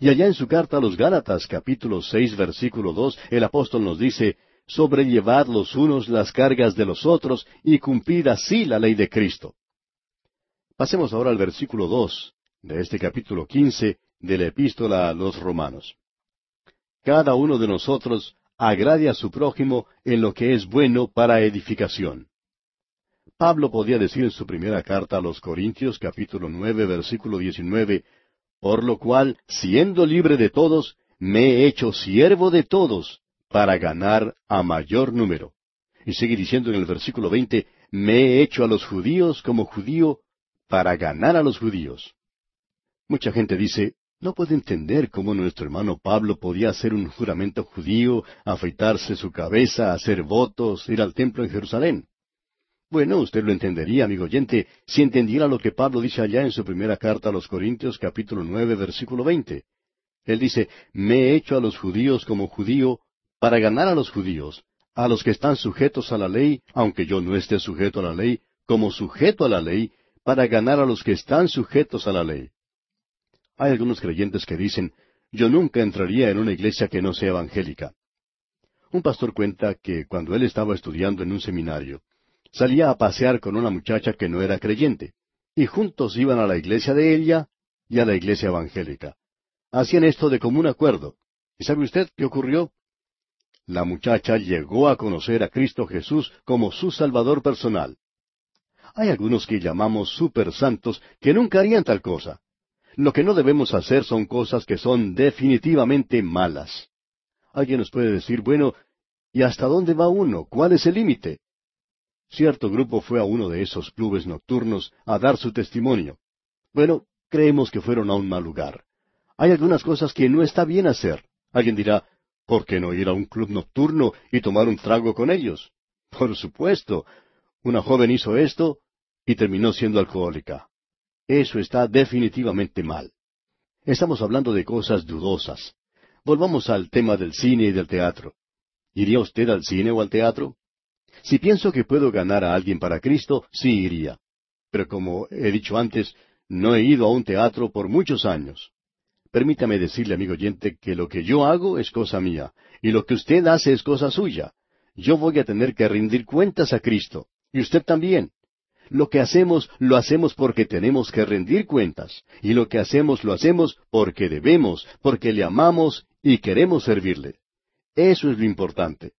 Y allá en su carta a los Gálatas, capítulo seis, versículo dos, el apóstol nos dice, sobrellevad los unos las cargas de los otros y cumplid así la ley de Cristo. Pasemos ahora al versículo dos de este capítulo quince de la epístola a los romanos. Cada uno de nosotros agrade a su prójimo en lo que es bueno para edificación. Pablo podía decir en su primera carta a los Corintios capítulo nueve versículo diecinueve, por lo cual, siendo libre de todos, me he hecho siervo de todos, para ganar a mayor número. Y sigue diciendo en el versículo veinte, me he hecho a los judíos como judío para ganar a los judíos. Mucha gente dice, no puede entender cómo nuestro hermano Pablo podía hacer un juramento judío, afeitarse su cabeza, hacer votos, ir al templo en Jerusalén. Bueno, usted lo entendería, amigo oyente, si entendiera lo que Pablo dice allá en su primera carta a los Corintios capítulo nueve versículo veinte. Él dice, me he hecho a los judíos como judío para ganar a los judíos, a los que están sujetos a la ley, aunque yo no esté sujeto a la ley, como sujeto a la ley, para ganar a los que están sujetos a la ley. Hay algunos creyentes que dicen, yo nunca entraría en una iglesia que no sea evangélica. Un pastor cuenta que cuando él estaba estudiando en un seminario, salía a pasear con una muchacha que no era creyente, y juntos iban a la iglesia de ella y a la iglesia evangélica. Hacían esto de común acuerdo. ¿Y sabe usted qué ocurrió? La muchacha llegó a conocer a Cristo Jesús como su Salvador personal. Hay algunos que llamamos super santos que nunca harían tal cosa. Lo que no debemos hacer son cosas que son definitivamente malas. Alguien nos puede decir, bueno, ¿Y hasta dónde va uno? ¿Cuál es el límite? Cierto grupo fue a uno de esos clubes nocturnos a dar su testimonio. Bueno, creemos que fueron a un mal lugar. Hay algunas cosas que no está bien hacer. Alguien dirá, ¿por qué no ir a un club nocturno y tomar un trago con ellos? Por supuesto. Una joven hizo esto y terminó siendo alcohólica. Eso está definitivamente mal. Estamos hablando de cosas dudosas. Volvamos al tema del cine y del teatro. ¿Iría usted al cine o al teatro? Si pienso que puedo ganar a alguien para Cristo, sí iría. Pero como he dicho antes, no he ido a un teatro por muchos años. Permítame decirle, amigo oyente, que lo que yo hago es cosa mía, y lo que usted hace es cosa suya. Yo voy a tener que rendir cuentas a Cristo, y usted también. Lo que hacemos, lo hacemos porque tenemos que rendir cuentas, y lo que hacemos, lo hacemos porque debemos, porque le amamos y queremos servirle. Eso es lo importante.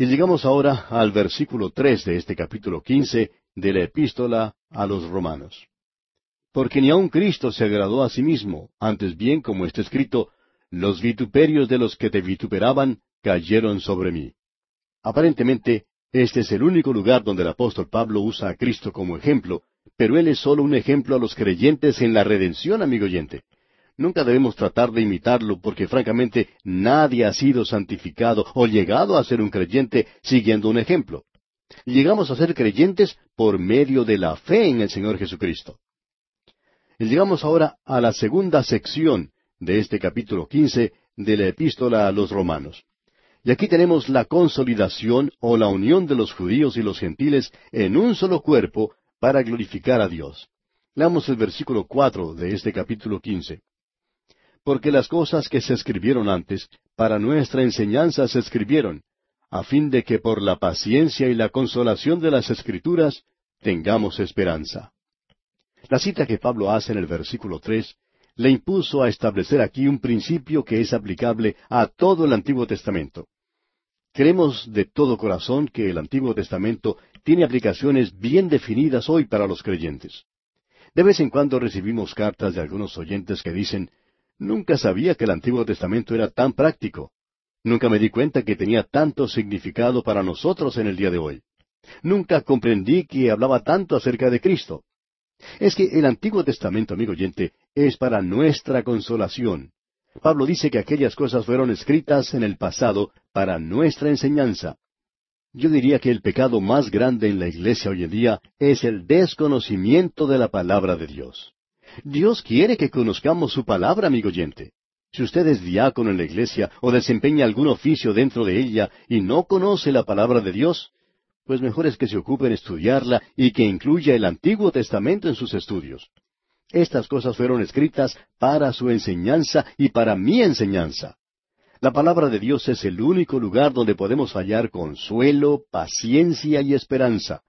Y llegamos ahora al versículo tres de este capítulo quince de la epístola a los romanos. Porque ni aun Cristo se agradó a sí mismo, antes bien, como está escrito, los vituperios de los que te vituperaban cayeron sobre mí. Aparentemente, este es el único lugar donde el apóstol Pablo usa a Cristo como ejemplo, pero él es solo un ejemplo a los creyentes en la redención, amigo oyente. Nunca debemos tratar de imitarlo porque francamente nadie ha sido santificado o llegado a ser un creyente siguiendo un ejemplo. Llegamos a ser creyentes por medio de la fe en el Señor Jesucristo. Y llegamos ahora a la segunda sección de este capítulo quince de la epístola a los romanos. Y aquí tenemos la consolidación o la unión de los judíos y los gentiles en un solo cuerpo para glorificar a Dios. Leamos el versículo cuatro de este capítulo quince porque las cosas que se escribieron antes, para nuestra enseñanza se escribieron, a fin de que por la paciencia y la consolación de las Escrituras tengamos esperanza. La cita que Pablo hace en el versículo tres le impuso a establecer aquí un principio que es aplicable a todo el Antiguo Testamento. Creemos de todo corazón que el Antiguo Testamento tiene aplicaciones bien definidas hoy para los creyentes. De vez en cuando recibimos cartas de algunos oyentes que dicen, Nunca sabía que el Antiguo Testamento era tan práctico. Nunca me di cuenta que tenía tanto significado para nosotros en el día de hoy. Nunca comprendí que hablaba tanto acerca de Cristo. Es que el Antiguo Testamento, amigo oyente, es para nuestra consolación. Pablo dice que aquellas cosas fueron escritas en el pasado para nuestra enseñanza. Yo diría que el pecado más grande en la iglesia hoy en día es el desconocimiento de la palabra de Dios. Dios quiere que conozcamos su palabra, amigo oyente. Si usted es diácono en la iglesia o desempeña algún oficio dentro de ella y no conoce la palabra de Dios, pues mejor es que se ocupe en estudiarla y que incluya el Antiguo Testamento en sus estudios. Estas cosas fueron escritas para su enseñanza y para mi enseñanza. La palabra de Dios es el único lugar donde podemos hallar consuelo, paciencia y esperanza.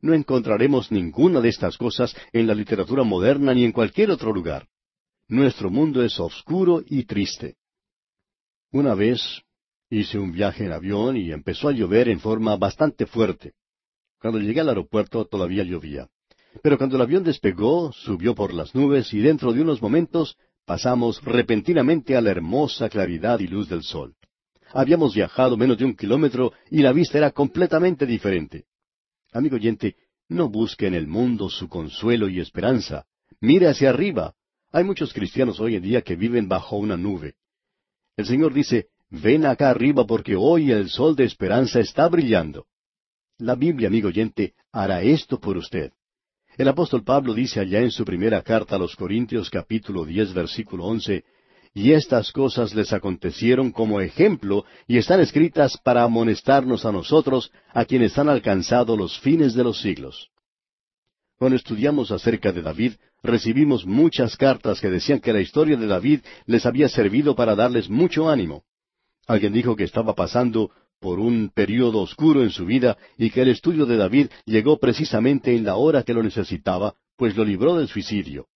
No encontraremos ninguna de estas cosas en la literatura moderna ni en cualquier otro lugar. Nuestro mundo es oscuro y triste. Una vez hice un viaje en avión y empezó a llover en forma bastante fuerte. Cuando llegué al aeropuerto todavía llovía. Pero cuando el avión despegó, subió por las nubes y dentro de unos momentos pasamos repentinamente a la hermosa claridad y luz del sol. Habíamos viajado menos de un kilómetro y la vista era completamente diferente. Amigo oyente, no busque en el mundo su consuelo y esperanza. Mire hacia arriba. Hay muchos cristianos hoy en día que viven bajo una nube. El Señor dice, ven acá arriba porque hoy el sol de esperanza está brillando. La Biblia, amigo oyente, hará esto por usted. El apóstol Pablo dice allá en su primera carta a los Corintios capítulo diez versículo once, y estas cosas les acontecieron como ejemplo y están escritas para amonestarnos a nosotros, a quienes han alcanzado los fines de los siglos. Cuando estudiamos acerca de David, recibimos muchas cartas que decían que la historia de David les había servido para darles mucho ánimo. Alguien dijo que estaba pasando por un período oscuro en su vida y que el estudio de David llegó precisamente en la hora que lo necesitaba, pues lo libró del suicidio.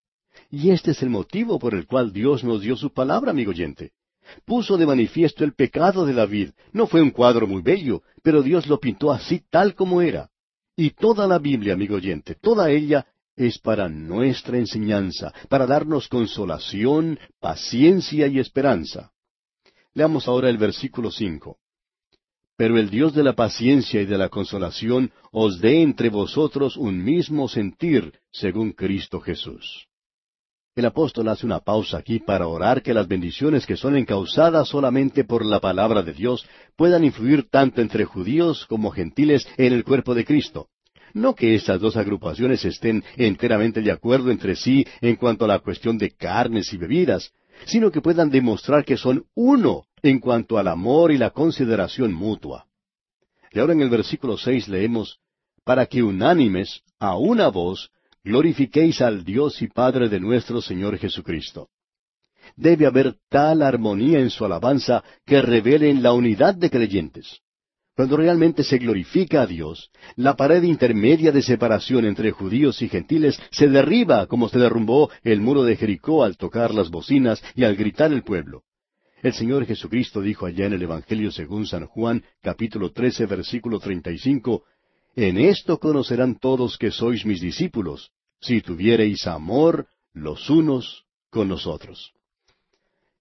Y este es el motivo por el cual Dios nos dio su palabra, amigo oyente. Puso de manifiesto el pecado de David. No fue un cuadro muy bello, pero Dios lo pintó así tal como era. Y toda la Biblia, amigo oyente, toda ella es para nuestra enseñanza, para darnos consolación, paciencia y esperanza. Leamos ahora el versículo cinco. pero el Dios de la paciencia y de la consolación os dé entre vosotros un mismo sentir, según Cristo Jesús. El apóstol hace una pausa aquí para orar que las bendiciones que son encausadas solamente por la palabra de Dios puedan influir tanto entre judíos como gentiles en el cuerpo de Cristo. No que estas dos agrupaciones estén enteramente de acuerdo entre sí en cuanto a la cuestión de carnes y bebidas, sino que puedan demostrar que son uno en cuanto al amor y la consideración mutua. Y ahora en el versículo seis leemos, para que unánimes, a una voz, glorifiquéis al Dios y Padre de nuestro Señor Jesucristo. Debe haber tal armonía en su alabanza que revelen la unidad de creyentes. Cuando realmente se glorifica a Dios, la pared intermedia de separación entre judíos y gentiles se derriba como se derrumbó el muro de Jericó al tocar las bocinas y al gritar el pueblo. El Señor Jesucristo dijo allá en el Evangelio según San Juan, capítulo 13, versículo 35, en esto conocerán todos que sois mis discípulos, si tuviereis amor los unos con nosotros.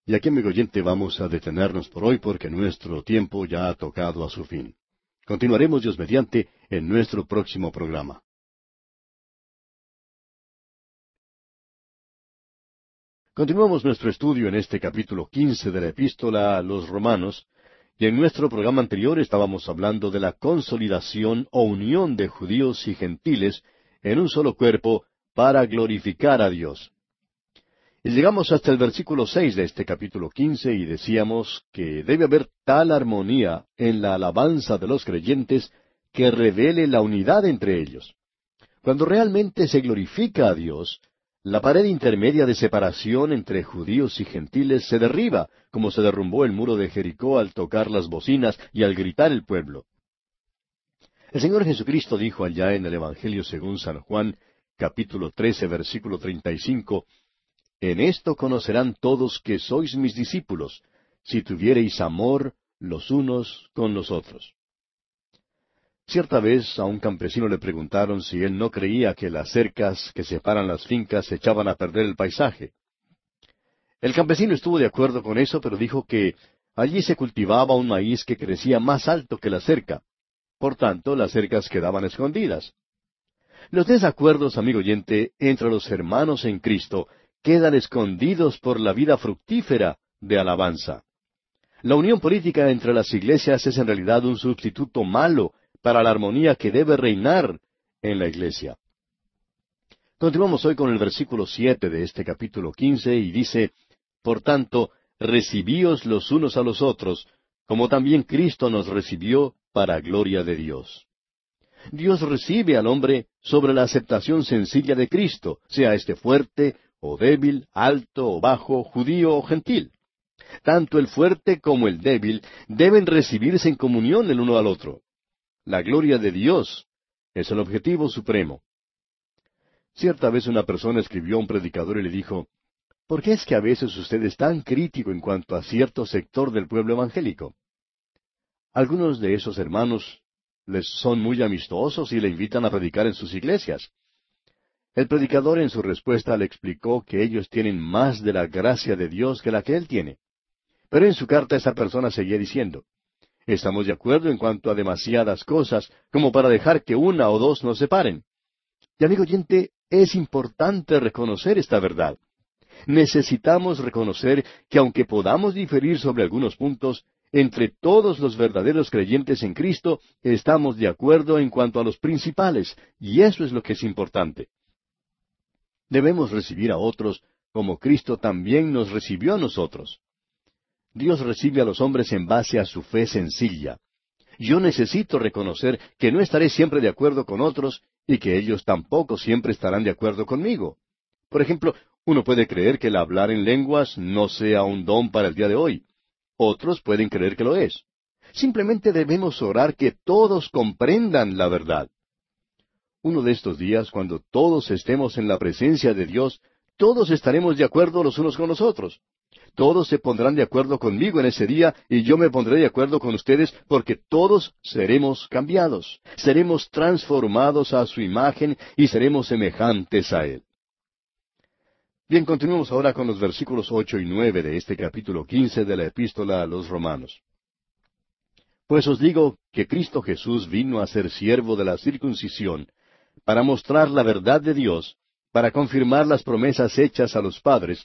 Y aquí, amigo oyente, vamos a detenernos por hoy porque nuestro tiempo ya ha tocado a su fin. Continuaremos, Dios mediante, en nuestro próximo programa. Continuamos nuestro estudio en este capítulo quince de la epístola a los romanos, y en nuestro programa anterior estábamos hablando de la consolidación o unión de judíos y gentiles en un solo cuerpo para glorificar a Dios. Y llegamos hasta el versículo seis de este capítulo quince y decíamos que debe haber tal armonía en la alabanza de los creyentes que revele la unidad entre ellos. Cuando realmente se glorifica a Dios, la pared intermedia de separación entre judíos y gentiles se derriba, como se derrumbó el muro de Jericó al tocar las bocinas y al gritar el pueblo. El Señor Jesucristo dijo allá en el Evangelio según San Juan, capítulo 13, versículo 35, En esto conocerán todos que sois mis discípulos, si tuviereis amor los unos con los otros. Cierta vez a un campesino le preguntaron si él no creía que las cercas que separan las fincas echaban a perder el paisaje. El campesino estuvo de acuerdo con eso, pero dijo que allí se cultivaba un maíz que crecía más alto que la cerca. Por tanto, las cercas quedaban escondidas. Los desacuerdos, amigo oyente, entre los hermanos en Cristo quedan escondidos por la vida fructífera de alabanza. La unión política entre las iglesias es en realidad un sustituto malo para la armonía que debe reinar en la iglesia. Continuamos hoy con el versículo siete de este capítulo quince y dice Por tanto, recibíos los unos a los otros, como también Cristo nos recibió para gloria de Dios. Dios recibe al hombre sobre la aceptación sencilla de Cristo, sea éste fuerte o débil, alto o bajo, judío o gentil. Tanto el fuerte como el débil deben recibirse en comunión el uno al otro. La gloria de Dios es el objetivo supremo. Cierta vez una persona escribió a un predicador y le dijo, ¿Por qué es que a veces usted es tan crítico en cuanto a cierto sector del pueblo evangélico? Algunos de esos hermanos les son muy amistosos y le invitan a predicar en sus iglesias. El predicador en su respuesta le explicó que ellos tienen más de la gracia de Dios que la que él tiene. Pero en su carta esa persona seguía diciendo, Estamos de acuerdo en cuanto a demasiadas cosas, como para dejar que una o dos nos separen. Y amigo oyente, es importante reconocer esta verdad. Necesitamos reconocer que aunque podamos diferir sobre algunos puntos, entre todos los verdaderos creyentes en Cristo estamos de acuerdo en cuanto a los principales, y eso es lo que es importante. Debemos recibir a otros como Cristo también nos recibió a nosotros. Dios recibe a los hombres en base a su fe sencilla. Yo necesito reconocer que no estaré siempre de acuerdo con otros y que ellos tampoco siempre estarán de acuerdo conmigo. Por ejemplo, uno puede creer que el hablar en lenguas no sea un don para el día de hoy. Otros pueden creer que lo es. Simplemente debemos orar que todos comprendan la verdad. Uno de estos días, cuando todos estemos en la presencia de Dios, todos estaremos de acuerdo los unos con los otros. Todos se pondrán de acuerdo conmigo en ese día y yo me pondré de acuerdo con ustedes porque todos seremos cambiados, seremos transformados a su imagen y seremos semejantes a Él. Bien, continuemos ahora con los versículos ocho y nueve de este capítulo quince de la epístola a los romanos. Pues os digo que Cristo Jesús vino a ser siervo de la circuncisión, para mostrar la verdad de Dios, para confirmar las promesas hechas a los padres,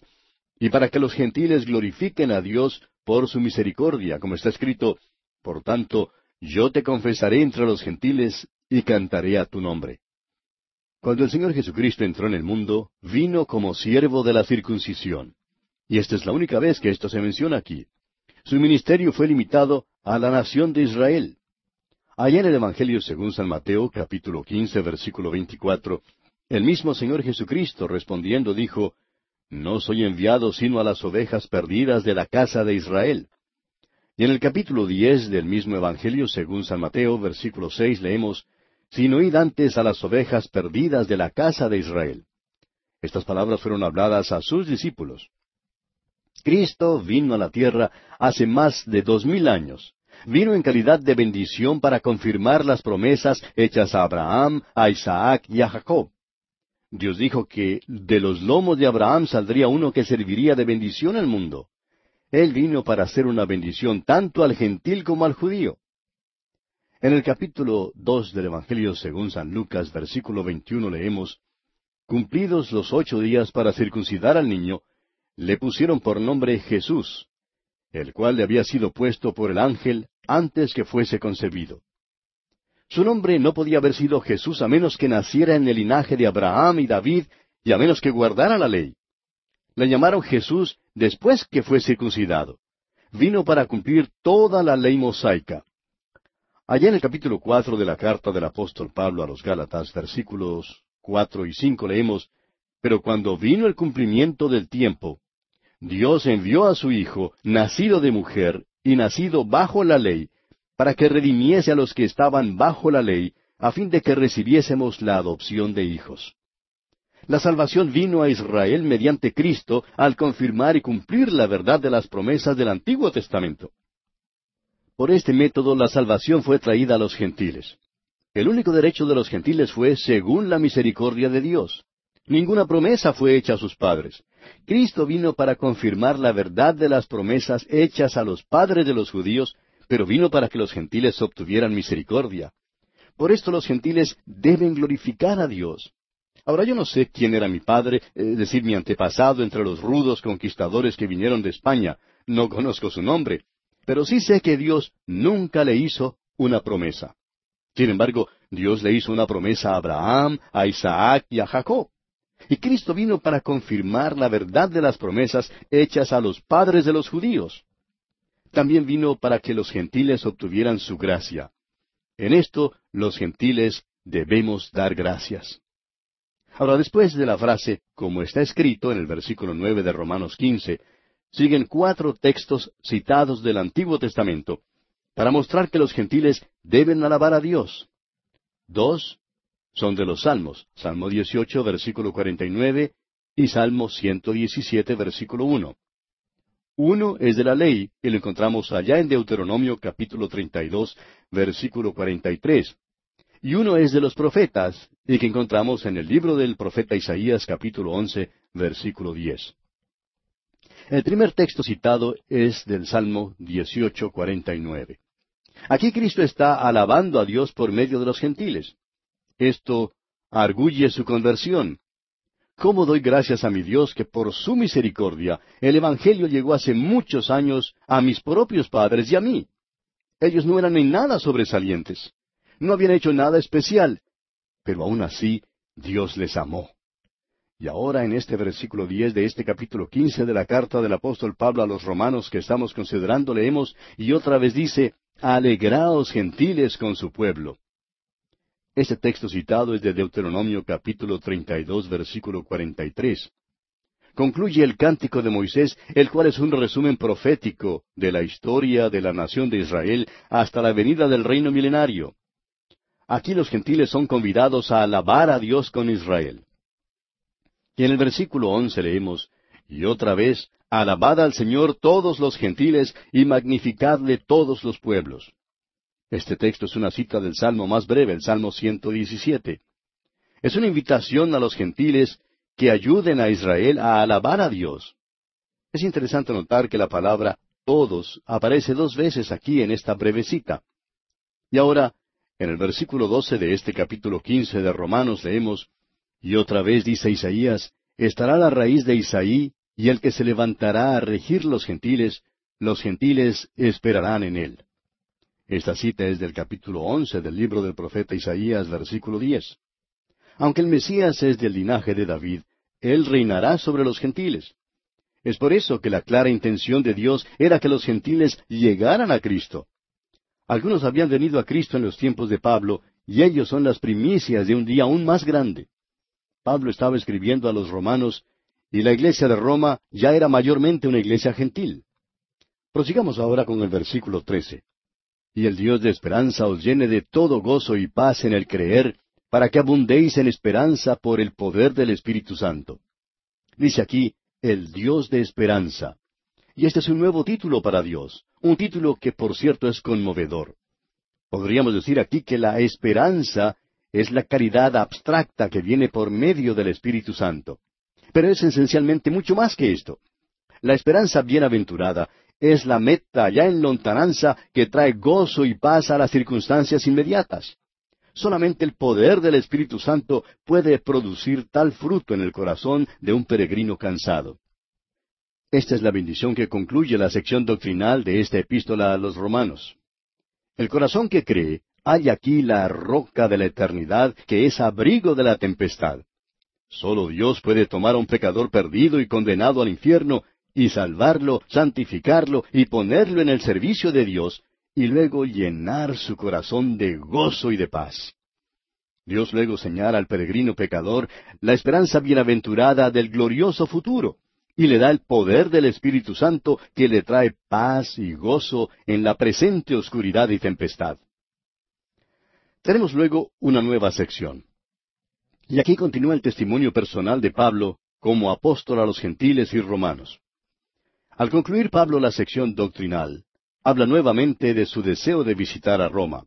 y para que los gentiles glorifiquen a Dios por su misericordia, como está escrito, Por tanto, yo te confesaré entre los gentiles y cantaré a tu nombre. Cuando el Señor Jesucristo entró en el mundo, vino como siervo de la circuncisión. Y esta es la única vez que esto se menciona aquí. Su ministerio fue limitado a la nación de Israel. Allá en el Evangelio según San Mateo, capítulo quince, versículo veinticuatro, el mismo Señor Jesucristo respondiendo dijo, No soy enviado sino a las ovejas perdidas de la casa de Israel. Y en el capítulo diez del mismo Evangelio según San Mateo, versículo seis, leemos, sino id antes a las ovejas perdidas de la casa de Israel. Estas palabras fueron habladas a sus discípulos. Cristo vino a la tierra hace más de dos mil años. Vino en calidad de bendición para confirmar las promesas hechas a Abraham, a Isaac y a Jacob. Dios dijo que de los lomos de Abraham saldría uno que serviría de bendición al mundo. Él vino para hacer una bendición tanto al gentil como al judío. En el capítulo dos del Evangelio según San Lucas, versículo veintiuno, leemos Cumplidos los ocho días para circuncidar al niño, le pusieron por nombre Jesús, el cual le había sido puesto por el ángel antes que fuese concebido. Su nombre no podía haber sido Jesús a menos que naciera en el linaje de Abraham y David y a menos que guardara la ley. Le llamaron Jesús después que fue circuncidado. Vino para cumplir toda la ley mosaica. Allá en el capítulo cuatro de la carta del apóstol Pablo a los Gálatas, versículos cuatro y cinco leemos, Pero cuando vino el cumplimiento del tiempo, Dios envió a su Hijo, nacido de mujer y nacido bajo la ley, para que redimiese a los que estaban bajo la ley, a fin de que recibiésemos la adopción de hijos. La salvación vino a Israel mediante Cristo al confirmar y cumplir la verdad de las promesas del Antiguo Testamento. Por este método la salvación fue traída a los gentiles. El único derecho de los gentiles fue según la misericordia de Dios. Ninguna promesa fue hecha a sus padres. Cristo vino para confirmar la verdad de las promesas hechas a los padres de los judíos, pero vino para que los gentiles obtuvieran misericordia. Por esto los gentiles deben glorificar a Dios. Ahora yo no sé quién era mi padre, es decir, mi antepasado entre los rudos conquistadores que vinieron de España. No conozco su nombre, pero sí sé que Dios nunca le hizo una promesa. Sin embargo, Dios le hizo una promesa a Abraham, a Isaac y a Jacob. Y Cristo vino para confirmar la verdad de las promesas hechas a los padres de los judíos. También vino para que los gentiles obtuvieran su gracia. En esto los gentiles debemos dar gracias. Ahora, después de la frase, como está escrito en el versículo nueve de Romanos quince, siguen cuatro textos citados del Antiguo Testamento para mostrar que los gentiles deben alabar a Dios. Dos son de los Salmos, Salmo 18, versículo 49, y Salmo 117, versículo 1. Uno es de la ley, y lo encontramos allá en Deuteronomio capítulo 32, versículo 43. Y uno es de los profetas, y que encontramos en el libro del profeta Isaías capítulo 11, versículo 10. El primer texto citado es del Salmo 18:49. Aquí Cristo está alabando a Dios por medio de los gentiles. Esto arguye su conversión. ¿Cómo doy gracias a mi Dios que por su misericordia el Evangelio llegó hace muchos años a mis propios padres y a mí? Ellos no eran en nada sobresalientes. No habían hecho nada especial. Pero aún así, Dios les amó. Y ahora en este versículo diez de este capítulo quince de la carta del apóstol Pablo a los romanos que estamos considerando leemos, y otra vez dice, Alegraos gentiles con su pueblo. Este texto citado es de Deuteronomio capítulo treinta y dos versículo cuarenta y tres. Concluye el cántico de Moisés, el cual es un resumen profético de la historia de la nación de Israel hasta la venida del reino milenario. Aquí los gentiles son convidados a alabar a Dios con Israel. Y en el versículo once leemos, Y otra vez, alabad al Señor todos los gentiles y magnificadle todos los pueblos. Este texto es una cita del Salmo más breve, el Salmo 117. Es una invitación a los gentiles que ayuden a Israel a alabar a Dios. Es interesante notar que la palabra todos aparece dos veces aquí en esta breve cita. Y ahora, en el versículo doce de este capítulo quince de Romanos leemos, Y otra vez dice Isaías, estará la raíz de Isaí, y el que se levantará a regir los gentiles, los gentiles esperarán en él. Esta cita es del capítulo once del libro del profeta Isaías, versículo diez. Aunque el Mesías es del linaje de David, él reinará sobre los gentiles. Es por eso que la clara intención de Dios era que los gentiles llegaran a Cristo. Algunos habían venido a Cristo en los tiempos de Pablo, y ellos son las primicias de un día aún más grande. Pablo estaba escribiendo a los romanos, y la iglesia de Roma ya era mayormente una iglesia gentil. Prosigamos ahora con el versículo trece. Y el Dios de esperanza os llene de todo gozo y paz en el creer, para que abundéis en esperanza por el poder del Espíritu Santo. Dice aquí, el Dios de esperanza. Y este es un nuevo título para Dios, un título que por cierto es conmovedor. Podríamos decir aquí que la esperanza es la caridad abstracta que viene por medio del Espíritu Santo. Pero es esencialmente mucho más que esto. La esperanza bienaventurada es la meta ya en lontananza que trae gozo y paz a las circunstancias inmediatas. Solamente el poder del Espíritu Santo puede producir tal fruto en el corazón de un peregrino cansado. Esta es la bendición que concluye la sección doctrinal de esta epístola a los romanos. El corazón que cree hay aquí la roca de la eternidad que es abrigo de la tempestad. Solo Dios puede tomar a un pecador perdido y condenado al infierno y salvarlo, santificarlo y ponerlo en el servicio de Dios y luego llenar su corazón de gozo y de paz. Dios luego señala al peregrino pecador la esperanza bienaventurada del glorioso futuro y le da el poder del Espíritu Santo que le trae paz y gozo en la presente oscuridad y tempestad. Tenemos luego una nueva sección. Y aquí continúa el testimonio personal de Pablo como apóstol a los gentiles y romanos. Al concluir Pablo la sección doctrinal, habla nuevamente de su deseo de visitar a Roma.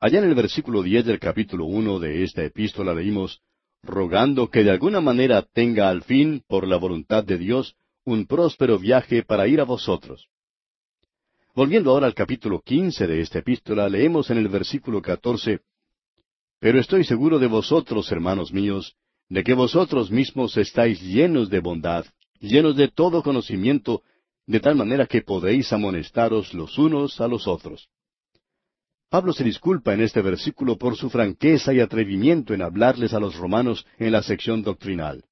Allá en el versículo diez del capítulo uno de esta epístola leímos, rogando que de alguna manera tenga al fin, por la voluntad de Dios, un próspero viaje para ir a vosotros. Volviendo ahora al capítulo quince de esta epístola, leemos en el versículo catorce Pero estoy seguro de vosotros, hermanos míos, de que vosotros mismos estáis llenos de bondad, llenos de todo conocimiento, de tal manera que podéis amonestaros los unos a los otros. Pablo se disculpa en este versículo por su franqueza y atrevimiento en hablarles a los romanos en la sección doctrinal.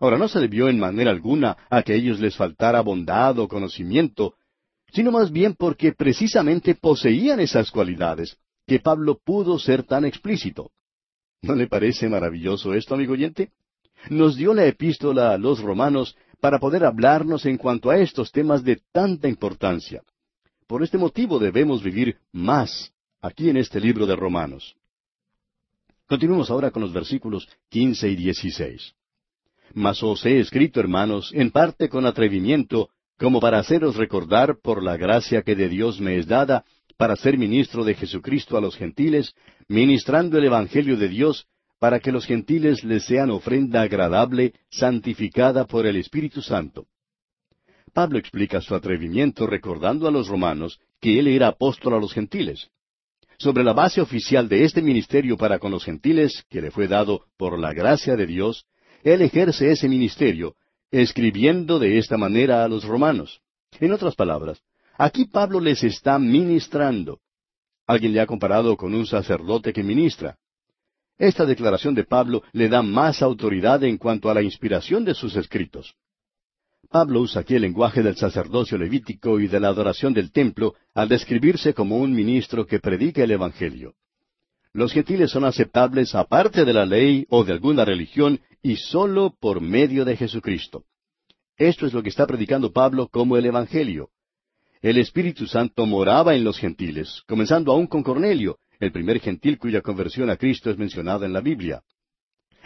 Ahora, no se debió en manera alguna a que ellos les faltara bondad o conocimiento, sino más bien porque precisamente poseían esas cualidades, que Pablo pudo ser tan explícito. ¿No le parece maravilloso esto, amigo oyente? Nos dio la epístola a los romanos para poder hablarnos en cuanto a estos temas de tanta importancia. Por este motivo debemos vivir más aquí en este libro de Romanos. Continuemos ahora con los versículos quince y dieciséis. Mas os he escrito, hermanos, en parte con atrevimiento, como para haceros recordar por la gracia que de Dios me es dada, para ser ministro de Jesucristo a los gentiles, ministrando el Evangelio de Dios, para que los gentiles les sean ofrenda agradable, santificada por el Espíritu Santo. Pablo explica su atrevimiento recordando a los romanos que él era apóstol a los gentiles. Sobre la base oficial de este ministerio para con los gentiles, que le fue dado por la gracia de Dios, él ejerce ese ministerio, escribiendo de esta manera a los romanos. En otras palabras, aquí Pablo les está ministrando. Alguien le ha comparado con un sacerdote que ministra. Esta declaración de Pablo le da más autoridad en cuanto a la inspiración de sus escritos. Pablo usa aquí el lenguaje del sacerdocio levítico y de la adoración del templo al describirse como un ministro que predica el Evangelio. Los gentiles son aceptables aparte de la ley o de alguna religión y sólo por medio de Jesucristo. Esto es lo que está predicando Pablo como el Evangelio. El Espíritu Santo moraba en los gentiles, comenzando aún con Cornelio, el primer gentil cuya conversión a Cristo es mencionada en la Biblia.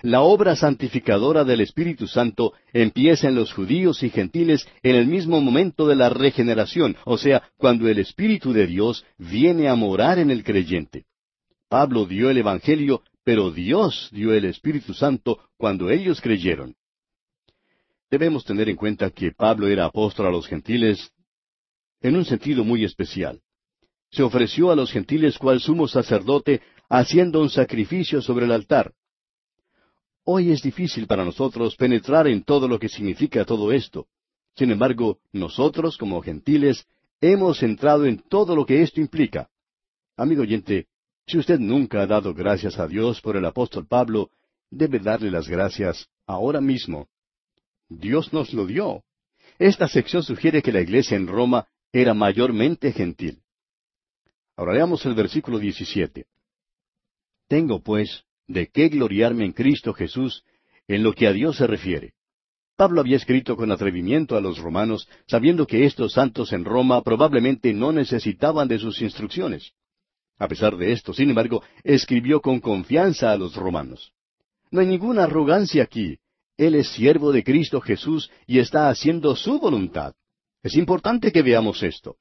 La obra santificadora del Espíritu Santo empieza en los judíos y gentiles en el mismo momento de la regeneración, o sea, cuando el Espíritu de Dios viene a morar en el creyente. Pablo dio el Evangelio pero Dios dio el Espíritu Santo cuando ellos creyeron. Debemos tener en cuenta que Pablo era apóstol a los gentiles en un sentido muy especial. Se ofreció a los gentiles cual sumo sacerdote, haciendo un sacrificio sobre el altar. Hoy es difícil para nosotros penetrar en todo lo que significa todo esto. Sin embargo, nosotros, como gentiles, hemos entrado en todo lo que esto implica. Amigo oyente, si usted nunca ha dado gracias a Dios por el apóstol Pablo, debe darle las gracias ahora mismo. Dios nos lo dio. Esta sección sugiere que la iglesia en Roma era mayormente gentil. Ahora leamos el versículo 17. Tengo, pues, de qué gloriarme en Cristo Jesús en lo que a Dios se refiere. Pablo había escrito con atrevimiento a los romanos, sabiendo que estos santos en Roma probablemente no necesitaban de sus instrucciones. A pesar de esto, sin embargo, escribió con confianza a los romanos. No hay ninguna arrogancia aquí. Él es siervo de Cristo Jesús y está haciendo su voluntad. Es importante que veamos esto.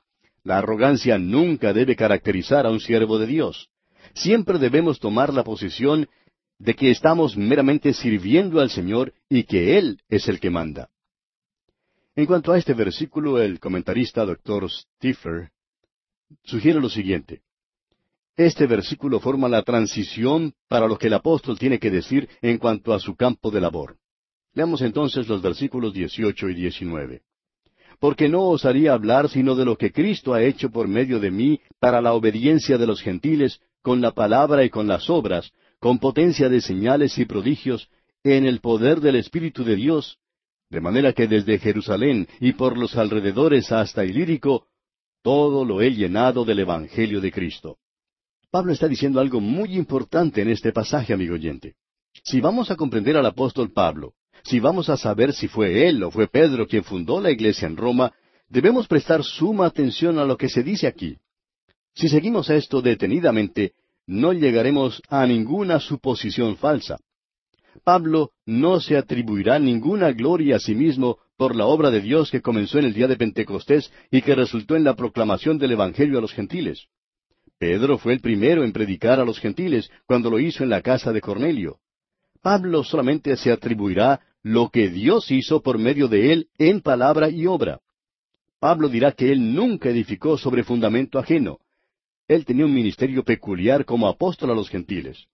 La arrogancia nunca debe caracterizar a un siervo de Dios. Siempre debemos tomar la posición de que estamos meramente sirviendo al Señor y que Él es el que manda. En cuanto a este versículo, el comentarista Dr. Stifler sugiere lo siguiente. Este versículo forma la transición para lo que el apóstol tiene que decir en cuanto a su campo de labor. Leamos entonces los versículos 18 y 19. Porque no osaría hablar sino de lo que Cristo ha hecho por medio de mí para la obediencia de los gentiles, con la palabra y con las obras, con potencia de señales y prodigios, en el poder del Espíritu de Dios, de manera que desde Jerusalén y por los alrededores hasta Ilírico, todo lo he llenado del Evangelio de Cristo. Pablo está diciendo algo muy importante en este pasaje, amigo oyente. Si vamos a comprender al apóstol Pablo, si vamos a saber si fue él o fue Pedro quien fundó la iglesia en Roma, debemos prestar suma atención a lo que se dice aquí. Si seguimos esto detenidamente, no llegaremos a ninguna suposición falsa. Pablo no se atribuirá ninguna gloria a sí mismo por la obra de Dios que comenzó en el día de Pentecostés y que resultó en la proclamación del Evangelio a los gentiles. Pedro fue el primero en predicar a los gentiles cuando lo hizo en la casa de Cornelio. Pablo solamente se atribuirá lo que Dios hizo por medio de él en palabra y obra. Pablo dirá que él nunca edificó sobre fundamento ajeno, él tenía un ministerio peculiar como apóstol a los gentiles.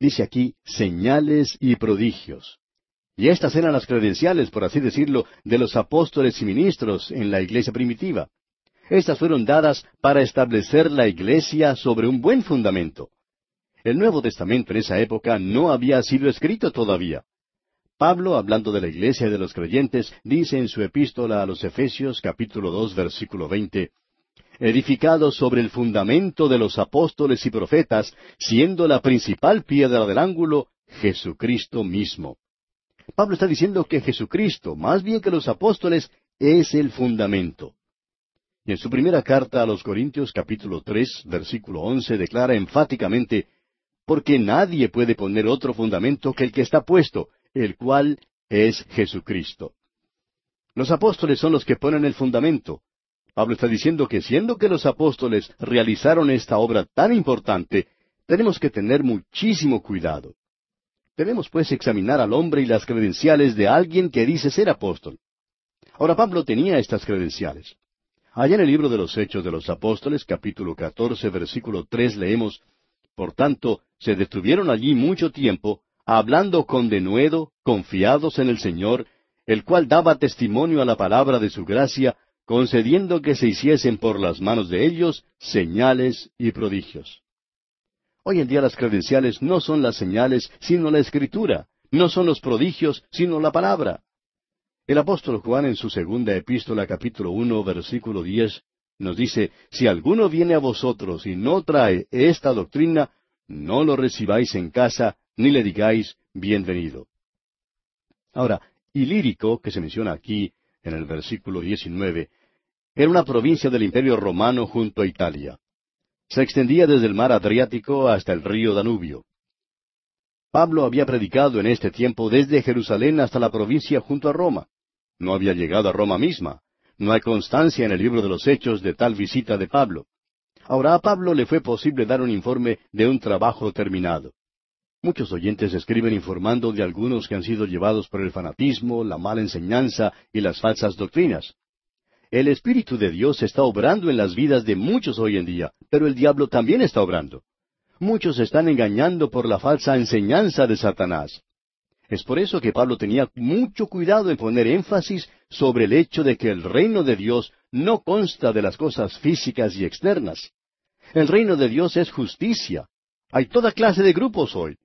Dice aquí señales y prodigios. Y estas eran las credenciales, por así decirlo, de los apóstoles y ministros en la iglesia primitiva. Estas fueron dadas para establecer la iglesia sobre un buen fundamento. El Nuevo Testamento en esa época no había sido escrito todavía. Pablo, hablando de la iglesia y de los creyentes, dice en su epístola a los Efesios capítulo dos versículo veinte, edificado sobre el fundamento de los apóstoles y profetas, siendo la principal piedra del ángulo Jesucristo mismo. Pablo está diciendo que Jesucristo, más bien que los apóstoles, es el fundamento. Y en su primera carta a los Corintios capítulo tres, versículo once, declara enfáticamente, porque nadie puede poner otro fundamento que el que está puesto, el cual es Jesucristo. Los apóstoles son los que ponen el fundamento, Pablo está diciendo que siendo que los apóstoles realizaron esta obra tan importante, tenemos que tener muchísimo cuidado. Debemos pues examinar al hombre y las credenciales de alguien que dice ser apóstol. Ahora Pablo tenía estas credenciales. Allá en el libro de los Hechos de los Apóstoles, capítulo 14, versículo 3, leemos, Por tanto, se detuvieron allí mucho tiempo, hablando con denuedo, confiados en el Señor, el cual daba testimonio a la palabra de su gracia, concediendo que se hiciesen por las manos de ellos señales y prodigios. Hoy en día las credenciales no son las señales, sino la escritura, no son los prodigios, sino la palabra. El apóstol Juan en su segunda epístola capítulo uno versículo diez nos dice, Si alguno viene a vosotros y no trae esta doctrina, no lo recibáis en casa, ni le digáis bienvenido. Ahora, Ilírico, que se menciona aquí en el versículo 19, era una provincia del Imperio romano junto a Italia. Se extendía desde el mar Adriático hasta el río Danubio. Pablo había predicado en este tiempo desde Jerusalén hasta la provincia junto a Roma. No había llegado a Roma misma. No hay constancia en el libro de los Hechos de tal visita de Pablo. Ahora a Pablo le fue posible dar un informe de un trabajo terminado. Muchos oyentes escriben informando de algunos que han sido llevados por el fanatismo, la mala enseñanza y las falsas doctrinas. el Espíritu de Dios está obrando en las vidas de muchos hoy en día, pero el diablo también está obrando. Muchos están engañando por la falsa enseñanza de Satanás. Es por eso que Pablo tenía mucho cuidado en poner énfasis sobre el hecho de que el reino de Dios no consta de las cosas físicas y externas. El reino de Dios es justicia. Hay toda clase de grupos hoy.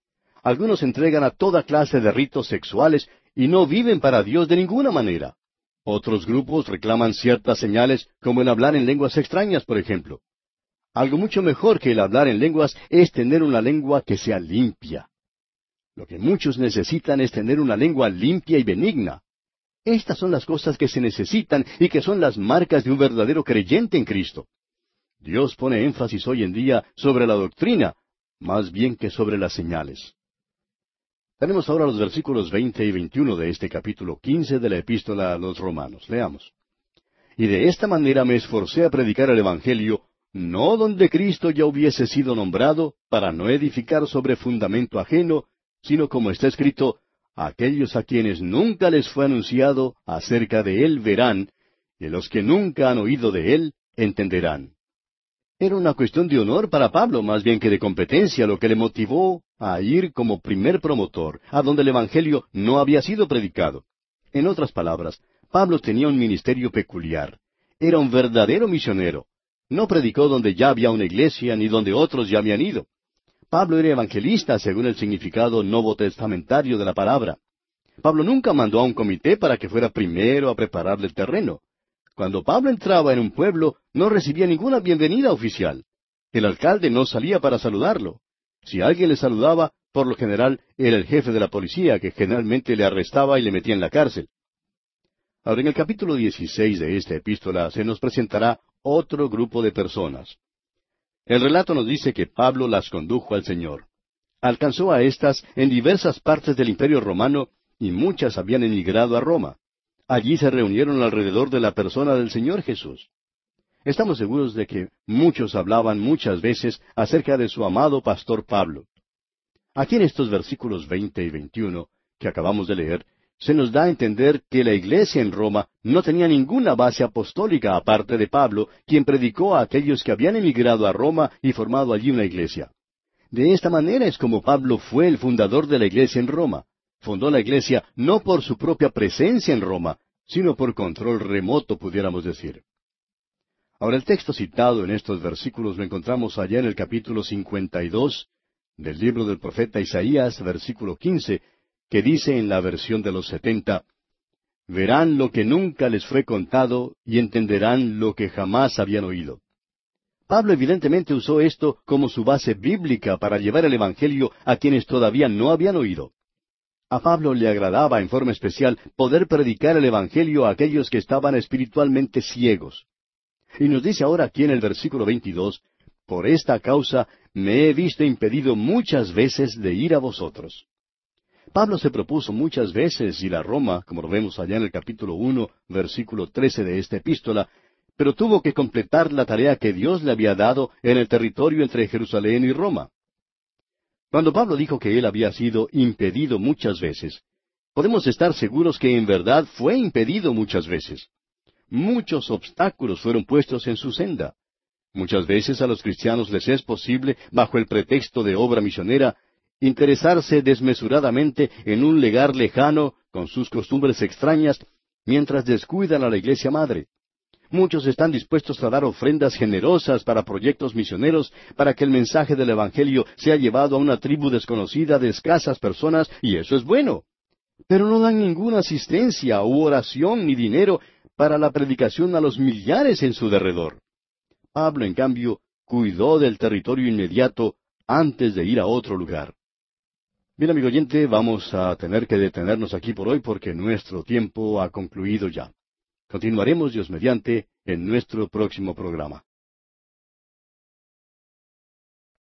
Algunos entregan a toda clase de ritos sexuales y no viven para Dios de ninguna manera. Otros grupos reclaman ciertas señales como el hablar en lenguas extrañas, por ejemplo. Algo mucho mejor que el hablar en lenguas es tener una lengua que sea limpia. Lo que muchos necesitan es tener una lengua limpia y benigna. Estas son las cosas que se necesitan y que son las marcas de un verdadero creyente en Cristo. Dios pone énfasis hoy en día sobre la doctrina, más bien que sobre las señales. Tenemos ahora los versículos veinte y veintiuno de este capítulo quince de la epístola a los romanos. Leamos. Y de esta manera me esforcé a predicar el Evangelio, no donde Cristo ya hubiese sido nombrado, para no edificar sobre fundamento ajeno, sino como está escrito, aquellos a quienes nunca les fue anunciado acerca de Él verán, y los que nunca han oído de Él entenderán. Era una cuestión de honor para Pablo más bien que de competencia lo que le motivó a ir como primer promotor a donde el Evangelio no había sido predicado. En otras palabras, Pablo tenía un ministerio peculiar. Era un verdadero misionero. No predicó donde ya había una iglesia ni donde otros ya habían ido. Pablo era evangelista según el significado novo testamentario de la palabra. Pablo nunca mandó a un comité para que fuera primero a prepararle el terreno. Cuando Pablo entraba en un pueblo, no recibía ninguna bienvenida oficial. El alcalde no salía para saludarlo. Si alguien le saludaba, por lo general era el jefe de la policía, que generalmente le arrestaba y le metía en la cárcel. Ahora, en el capítulo 16 de esta epístola se nos presentará otro grupo de personas. El relato nos dice que Pablo las condujo al Señor. Alcanzó a éstas en diversas partes del imperio romano y muchas habían emigrado a Roma. Allí se reunieron alrededor de la persona del Señor Jesús. Estamos seguros de que muchos hablaban muchas veces acerca de su amado pastor Pablo. Aquí en estos versículos veinte y veintiuno que acabamos de leer, se nos da a entender que la iglesia en Roma no tenía ninguna base apostólica aparte de Pablo, quien predicó a aquellos que habían emigrado a Roma y formado allí una iglesia. De esta manera es como Pablo fue el fundador de la iglesia en Roma. Fundó la iglesia no por su propia presencia en Roma, sino por control remoto, pudiéramos decir. Ahora el texto citado en estos versículos lo encontramos allá en el capítulo 52 del libro del profeta Isaías, versículo 15, que dice en la versión de los setenta, verán lo que nunca les fue contado y entenderán lo que jamás habían oído. Pablo evidentemente usó esto como su base bíblica para llevar el Evangelio a quienes todavía no habían oído. A Pablo le agradaba en forma especial poder predicar el Evangelio a aquellos que estaban espiritualmente ciegos. Y nos dice ahora aquí en el versículo 22, por esta causa me he visto impedido muchas veces de ir a vosotros. Pablo se propuso muchas veces ir a Roma, como lo vemos allá en el capítulo uno, versículo trece de esta epístola, pero tuvo que completar la tarea que Dios le había dado en el territorio entre Jerusalén y Roma. Cuando Pablo dijo que él había sido impedido muchas veces, podemos estar seguros que en verdad fue impedido muchas veces. Muchos obstáculos fueron puestos en su senda. Muchas veces a los cristianos les es posible, bajo el pretexto de obra misionera, interesarse desmesuradamente en un legar lejano con sus costumbres extrañas, mientras descuidan a la iglesia madre. Muchos están dispuestos a dar ofrendas generosas para proyectos misioneros para que el mensaje del Evangelio sea llevado a una tribu desconocida de escasas personas, y eso es bueno. Pero no dan ninguna asistencia u oración ni dinero para la predicación a los millares en su derredor. Pablo, en cambio, cuidó del territorio inmediato antes de ir a otro lugar. Bien, amigo oyente, vamos a tener que detenernos aquí por hoy porque nuestro tiempo ha concluido ya. Continuaremos, Dios mediante, en nuestro próximo programa.